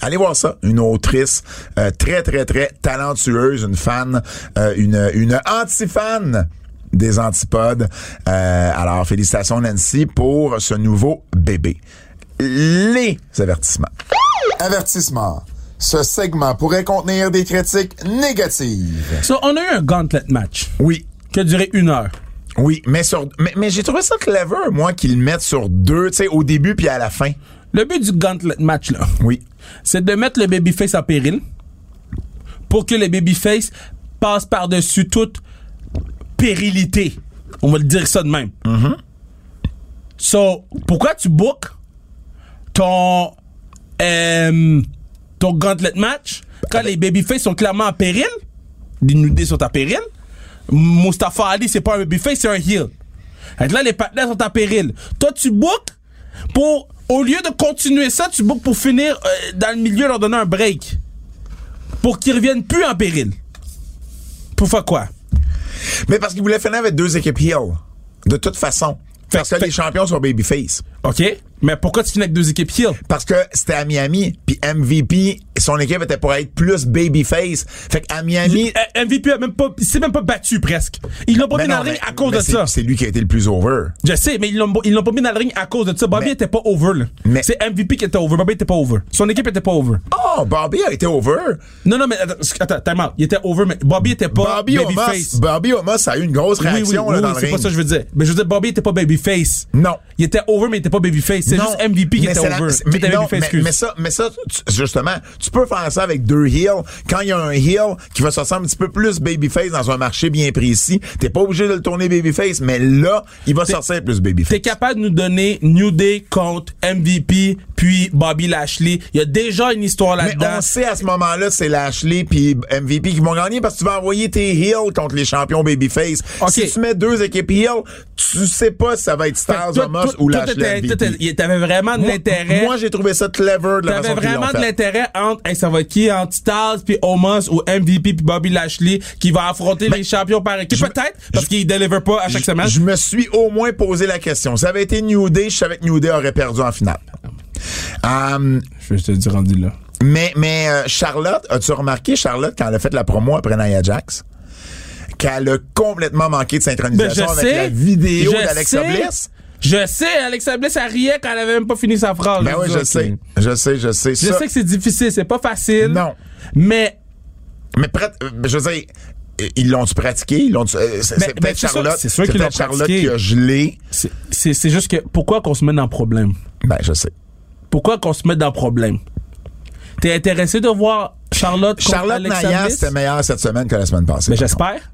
Speaker 2: Allez voir ça, une autrice très très très talentueuse, une fan, une une anti-fan des antipodes. Alors félicitations Nancy pour ce nouveau bébé. Les avertissements. Avertissement. Ce segment pourrait contenir des critiques négatives.
Speaker 3: So, on a eu un gauntlet match
Speaker 2: Oui.
Speaker 3: qui a duré une heure.
Speaker 2: Oui, mais sur mais, mais j'ai trouvé ça clever moi qu'ils le mettent sur deux, tu sais au début puis à la fin.
Speaker 3: Le but du gauntlet match, là,
Speaker 2: Oui.
Speaker 3: c'est de mettre le babyface en péril pour que le babyface passe par-dessus toute périlité. On va le dire ça de même. So, pourquoi tu book ton, euh, ton gauntlet match quand les babyface sont clairement en péril? Les nudés sont en péril. Mustafa Ali, c'est pas un babyface, c'est un heel. Là, les partenaires sont en péril. Toi, tu book pour, au lieu de continuer ça, tu book pour finir euh, dans le milieu, leur donner un break. Pour qu'ils reviennent plus en péril. Pour faire quoi?
Speaker 2: Mais parce qu'il voulait finir avec deux équipes heel. De toute façon. Parce que
Speaker 3: fait-
Speaker 2: les champions sont babyface.
Speaker 3: OK? Mais pourquoi tu finis avec deux équipes heel?
Speaker 2: Parce que c'était à Miami, puis MVP, son équipe était pour être plus babyface. Fait qu'à Miami...
Speaker 3: Euh, MVP a même pas, il s'est même pas battu presque. Ils l'ont pas mis dans le ring à cause de
Speaker 2: c'est-
Speaker 3: ça.
Speaker 2: C'est lui qui a été le plus over.
Speaker 3: Je sais, mais ils l'ont, ils l'ont pas mis dans le ring à cause de ça. Bobby
Speaker 2: Mais-
Speaker 3: était pas over, là.
Speaker 2: Mais-
Speaker 3: C'est MVP qui était over. Bobby était pas over. Son équipe était pas over.
Speaker 2: Oh, Bobby a été over.
Speaker 3: Non, non, mais attends, time out. Il était over, mais Bobby était pas
Speaker 2: Bobby Omos,
Speaker 3: babyface.
Speaker 2: Bobby Omos a eu une grosse
Speaker 3: Oui, oui,
Speaker 2: réaction
Speaker 3: oui,
Speaker 2: là,
Speaker 3: oui,
Speaker 2: dans le
Speaker 3: c'est
Speaker 2: ring.
Speaker 3: pas ça que je veux dire. Mais je veux dire, Bobby était pas babyface.
Speaker 2: Non.
Speaker 3: Il était over, mais il était pas babyface. C'est juste MVP qui
Speaker 2: mais
Speaker 3: était over.
Speaker 2: mais, non, mais, mais ça, mais ça, tu- justement, tu peux faire ça avec deux heels. Quand il y a un heel qui va sortir un petit peu plus babyface dans un marché bien précis, t'es pas obligé de le tourner babyface, mais là, il va sortir plus babyface.
Speaker 3: T'es capable de nous donner New Day contre MVP puis Bobby Lashley. Il y a déjà une histoire
Speaker 2: Mais
Speaker 3: là-dedans.
Speaker 2: on sait à ce moment-là, c'est Lashley puis MVP qui vont gagner parce que tu vas envoyer tes heels contre les champions babyface.
Speaker 3: Ok.
Speaker 2: Si tu mets deux équipes heels, tu sais pas si ça va être Omos
Speaker 3: toi-
Speaker 2: ou Lashley MVP.
Speaker 3: T'avais vraiment de
Speaker 2: Moi-
Speaker 3: l'intérêt.
Speaker 2: Moi, j'ai trouvé ça clever de la
Speaker 3: T'avais vraiment de l'intérêt entre, hey, ça va être qui, entre Styles puis Omos ou MVP puis Bobby Lashley qui va affronter les champions par équipe. Peut-être, parce qu'ils deliver pas à chaque semaine.
Speaker 2: Je me suis au moins posé la question. Ça avait été New Day, je savais que New Day aurait perdu en finale. Um,
Speaker 3: Je vais te dire rendu là.
Speaker 2: mais mais euh, Charlotte, as-tu remarqué, Charlotte, quand elle a fait la promo après Nia Jax, qu'elle a complètement manqué de
Speaker 3: Ben,
Speaker 2: synchronisation
Speaker 3: je
Speaker 2: avec
Speaker 3: sais.
Speaker 2: la vidéo d'Alexa Bliss?
Speaker 3: Je sais, Alexa Bliss, elle riait quand elle avait même pas fini sa phrase.
Speaker 2: Ben oui, je sais. Je sais, je sais.
Speaker 3: Je
Speaker 2: Ça-
Speaker 3: sais que c'est difficile, c'est pas facile.
Speaker 2: Non.
Speaker 3: Mais
Speaker 2: Mais prat- euh, je veux dire, ils l'ont-tu pratiqué? Ils l'ont c'est peut-être
Speaker 3: sûr-
Speaker 2: Charlotte.
Speaker 3: c'est sûr
Speaker 2: peut-être
Speaker 3: l'ont
Speaker 2: Charlotte qui a gelé.
Speaker 3: c'est- juste que pourquoi qu'on se met dans problème?
Speaker 2: Ben, je sais.
Speaker 3: Pourquoi qu'on se met dans problème? T'es intéressé de voir Charlotte contre
Speaker 2: Charlotte
Speaker 3: Alexa
Speaker 2: Naya, c'était meilleur cette semaine que la semaine passée.
Speaker 3: Mais
Speaker 2: par
Speaker 3: j'espère.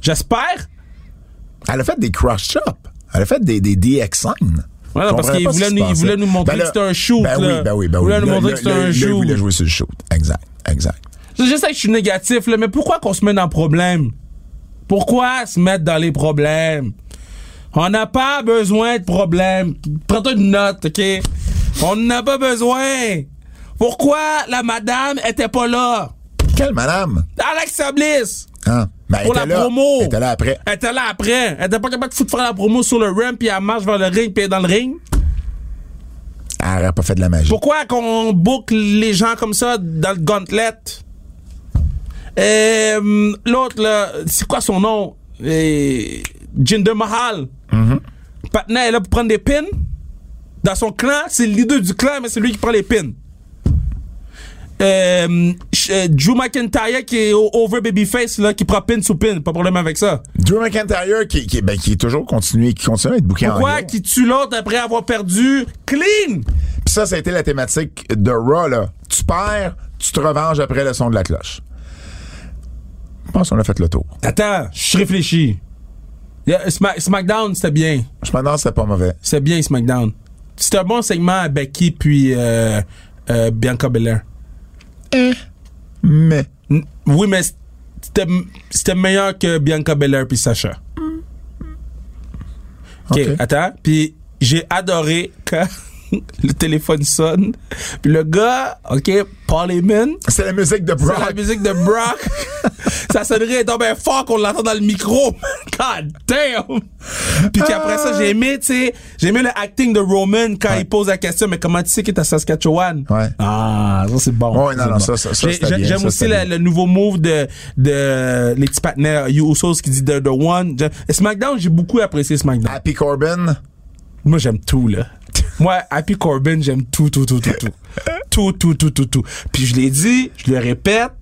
Speaker 3: J'espère.
Speaker 2: Elle a fait des cross chops. Elle a fait des, des DX signs.
Speaker 3: Ouais, non,
Speaker 2: Je
Speaker 3: parce
Speaker 2: comprenais
Speaker 3: qu'il voulait nous- il voulait montrer
Speaker 2: Ben
Speaker 3: que c'était un shoot,
Speaker 2: Ben
Speaker 3: là.
Speaker 2: oui, ben oui, ben
Speaker 3: Il
Speaker 2: oui.
Speaker 3: voulait nous montrer que c'était un
Speaker 2: là, Il
Speaker 3: shoot.
Speaker 2: voulait jouer sur le shoot. Exact, exact.
Speaker 3: Je sais que je suis négatif, là, mais pourquoi qu'on se met dans le problème? Pourquoi se mettre dans les problèmes? On n'a pas besoin de problèmes. Prends-toi une note, OK? On n'a pas besoin. Pourquoi la madame était pas là?
Speaker 2: Quelle madame?
Speaker 3: Alexa Bliss!
Speaker 2: Hein?
Speaker 3: Pour la
Speaker 2: là.
Speaker 3: promo!
Speaker 2: Elle était là après.
Speaker 3: Elle était là après. Elle était pas capable de foutre faire la promo sur le ramp, puis elle marche vers le ring, puis elle est dans le ring.
Speaker 2: Elle n'aurait pas fait de la magie.
Speaker 3: Pourquoi qu'on boucle les gens comme ça dans le gauntlet? Euh, L'autre, là, c'est quoi son nom? Euh, Jinder Mahal. Patna est là pour prendre des pins. Dans son clan, c'est le leader du clan, mais c'est lui qui prend les pins. Euh, Drew McIntyre qui est over babyface là, qui prend pin sous pin, pas de problème avec ça.
Speaker 2: Drew McIntyre qui, qui, ben, qui est toujours continué, qui continue à être bouqué en
Speaker 3: Pourquoi qui tue l'autre après avoir perdu clean?
Speaker 2: Puis ça, ça a été la thématique de Raw, là. Tu perds, tu te revenges après le son de la cloche. Je pense qu'on a fait le tour.
Speaker 3: Attends, je réfléchis. Yeah, Smack- SmackDown, c'était bien.
Speaker 2: Si c'était pas mauvais.
Speaker 3: C'était bien SmackDown. C'était un bon segment à Becky puis euh, euh, Bianca Belair.
Speaker 2: Mais.
Speaker 3: N- Oui, mais c'était meilleur que Bianca Belair puis Sacha. OK,
Speaker 2: Ok.
Speaker 3: attends. Puis j'ai adoré quand le téléphone sonne. Puis le gars, OK, Paul Heyman,
Speaker 2: C'est la musique de
Speaker 3: c'est la
Speaker 2: Brock.
Speaker 3: musique de Brock. ça sonnerait bien fort qu'on l'entend dans le micro. God damn! Puis qu'après ça, j'ai aimé, tu sais, j'ai aimé le acting de Roman quand
Speaker 2: Ouais.
Speaker 3: il pose la question, mais comment tu sais qu'il est à Saskatchewan?
Speaker 2: Ouais.
Speaker 3: Ah, ça c'est bon.
Speaker 2: Ouais, non, non,
Speaker 3: bon.
Speaker 2: ça, ça, ça,
Speaker 3: J'aime aussi la- le nouveau move de, de les petits partenaires Usos qui dit The, the One. J'aime- SmackDown, j'ai beaucoup apprécié SmackDown.
Speaker 2: Happy Corbin.
Speaker 3: Moi, j'aime tout, là. Moi, Happy Corbin, j'aime tout, tout, tout, tout, tout. tout, tout, tout, tout, tout. Puis je l'ai dit, je le répète,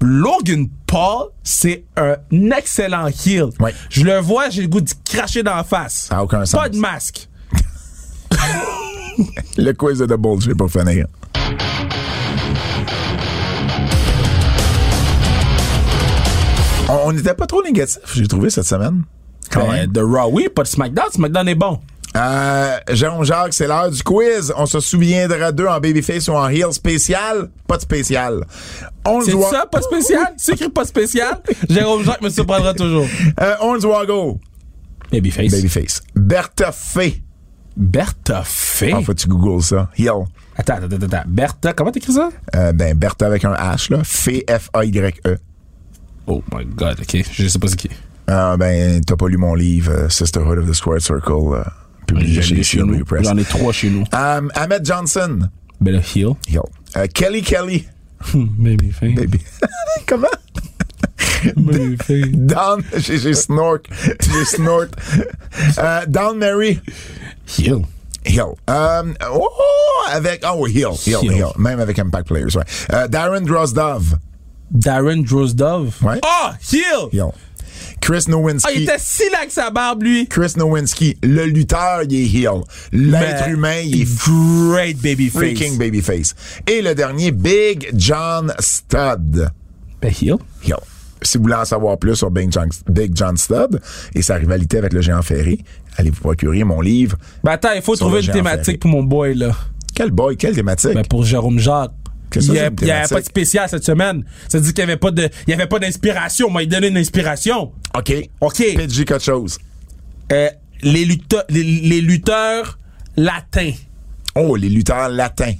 Speaker 3: Logan Paul, c'est un excellent heel.
Speaker 2: Ouais.
Speaker 3: Je le vois, j'ai le goût d'y cracher dans la face.
Speaker 2: Ça a aucun
Speaker 3: Pas
Speaker 2: sens.
Speaker 3: de masque.
Speaker 2: Le quiz de Double J pour finir. On n'était pas trop négatif, j'ai trouvé cette semaine. Quand
Speaker 3: Ben,
Speaker 2: même.
Speaker 3: de Raw, oui, pas de SmackDown. SmackDown est bon.
Speaker 2: Euh, Jérôme Jacques, c'est l'heure du quiz. On se souviendra d'eux en babyface ou en heel spécial. Pas de spécial. On le
Speaker 3: C'est
Speaker 2: voit.
Speaker 3: ça, pas spécial? C'est écrit pas spécial? Jérôme Jacques me surprendra toujours.
Speaker 2: Euh, Hornswoggle.
Speaker 3: Babyface.
Speaker 2: Babyface. Bertha Fay.
Speaker 3: Bertha Fay.
Speaker 2: Ah, faut que tu googles ça? Heel.
Speaker 3: Attends, attends, attends, attends. Bertha, comment t'écris ça?
Speaker 2: Euh, ben, Bertha avec un H, là. Fay, F-A-Y-E.
Speaker 3: Oh my god, ok. Je sais pas c'est qui.
Speaker 2: Ah, ben, t'as pas lu mon livre, euh, Sisterhood of the Squared Circle, publié chez
Speaker 3: chez nous.
Speaker 2: Press.
Speaker 3: J'en ai trois chez nous.
Speaker 2: Um, Ahmed Johnson.
Speaker 3: Le heel.
Speaker 2: Heel. Euh, Kelly Kelly.
Speaker 3: Babyface.
Speaker 2: Baby. Comment?
Speaker 3: Babyface.
Speaker 2: Down, j'ai j'ai snort. J'ai snort. Euh, Down Mary.
Speaker 3: Heel.
Speaker 2: Hill. Euh, oh, avec, oh, Hill, Hill,
Speaker 3: Hill.
Speaker 2: Hill. Même avec Impact Players, ouais. Euh, Darren Drozdov.
Speaker 3: Darren Drozdov.
Speaker 2: Ouais.
Speaker 3: Oh, heel!
Speaker 2: Hill. Chris Nowinski.
Speaker 3: Ah, il était si là avec sa barbe, lui.
Speaker 2: Chris Nowinski. Le lutteur, il est Hill. L'être
Speaker 3: Mais
Speaker 2: humain, il est
Speaker 3: Great babyface.
Speaker 2: freaking babyface. Et le dernier, Big John Studd.
Speaker 3: Ben heel?
Speaker 2: Hill. Si vous voulez en savoir plus sur Big John, Big John Studd et sa rivalité avec le géant ferré, allez vous procurer mon livre.
Speaker 3: Ben attends, il faut trouver une thématique
Speaker 2: ferré.
Speaker 3: pour mon boy, là.
Speaker 2: Quel boy, quelle thématique?
Speaker 3: Ben pour Jérôme Jacques. Il n'y avait pas de spécial cette semaine. Ça dit qu'il n'y avait pas de, il y avait pas d'inspiration. Moi, il donnait une inspiration.
Speaker 2: OK.
Speaker 3: OK.
Speaker 2: PG, quelque chose.
Speaker 3: Euh, les lutteurs, les, les lutteurs latins.
Speaker 2: Oh, les lutteurs latins.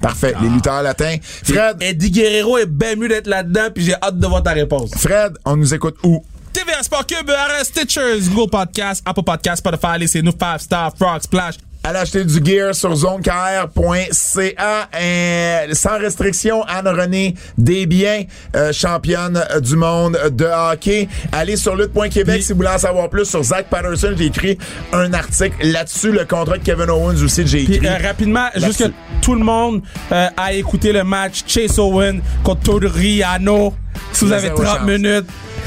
Speaker 2: Parfait. Les lutteurs latins. Fred,
Speaker 3: Eddie Guerrero est bien mieux d'être là-dedans, puis j'ai hâte de voir ta réponse.
Speaker 2: Fred, on nous écoute où?
Speaker 3: TVA Sport Cube, RS Stitchers, Google Podcast, Apple Podcast, Spotify, laissez-nous 5 Star, Frog Splash.
Speaker 2: Allez acheter du gear sur zonekr.ca euh, sans restriction. Anne-Renée Desbiens, euh, championne euh, du monde de hockey. Allez sur lutte.québec
Speaker 3: Puis-
Speaker 2: si vous voulez en savoir plus sur Zach Patterson. J'ai écrit un article là-dessus. Le contrat de Kevin Owens aussi, j'ai
Speaker 3: Puis
Speaker 2: écrit.
Speaker 3: euh, rapidement, juste que tout le monde euh, a écouté le match Chase Owen contre Toriano. Si vous avez
Speaker 2: zéro
Speaker 3: 30
Speaker 2: chance.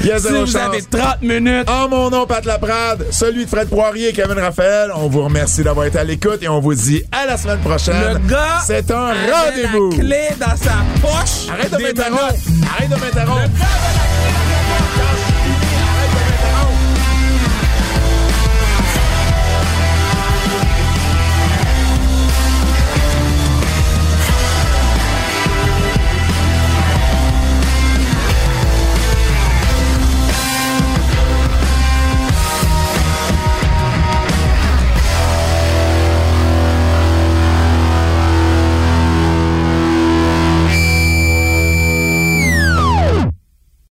Speaker 3: Minute.
Speaker 2: Il y a
Speaker 3: Si vous
Speaker 2: chance.
Speaker 3: avez 30 minutes.
Speaker 2: En mon nom, Pat Laprade, celui de Fred Poirier et Kevin Raphaël, on vous remercie d'avoir été à l'écoute et on vous dit à la semaine prochaine.
Speaker 3: Le gars
Speaker 2: c'est un rendez-vous.
Speaker 3: la clé dans sa poche.
Speaker 2: Arrête de m'interrompre. Arrête de m'interrompre.
Speaker 3: Le gars avait la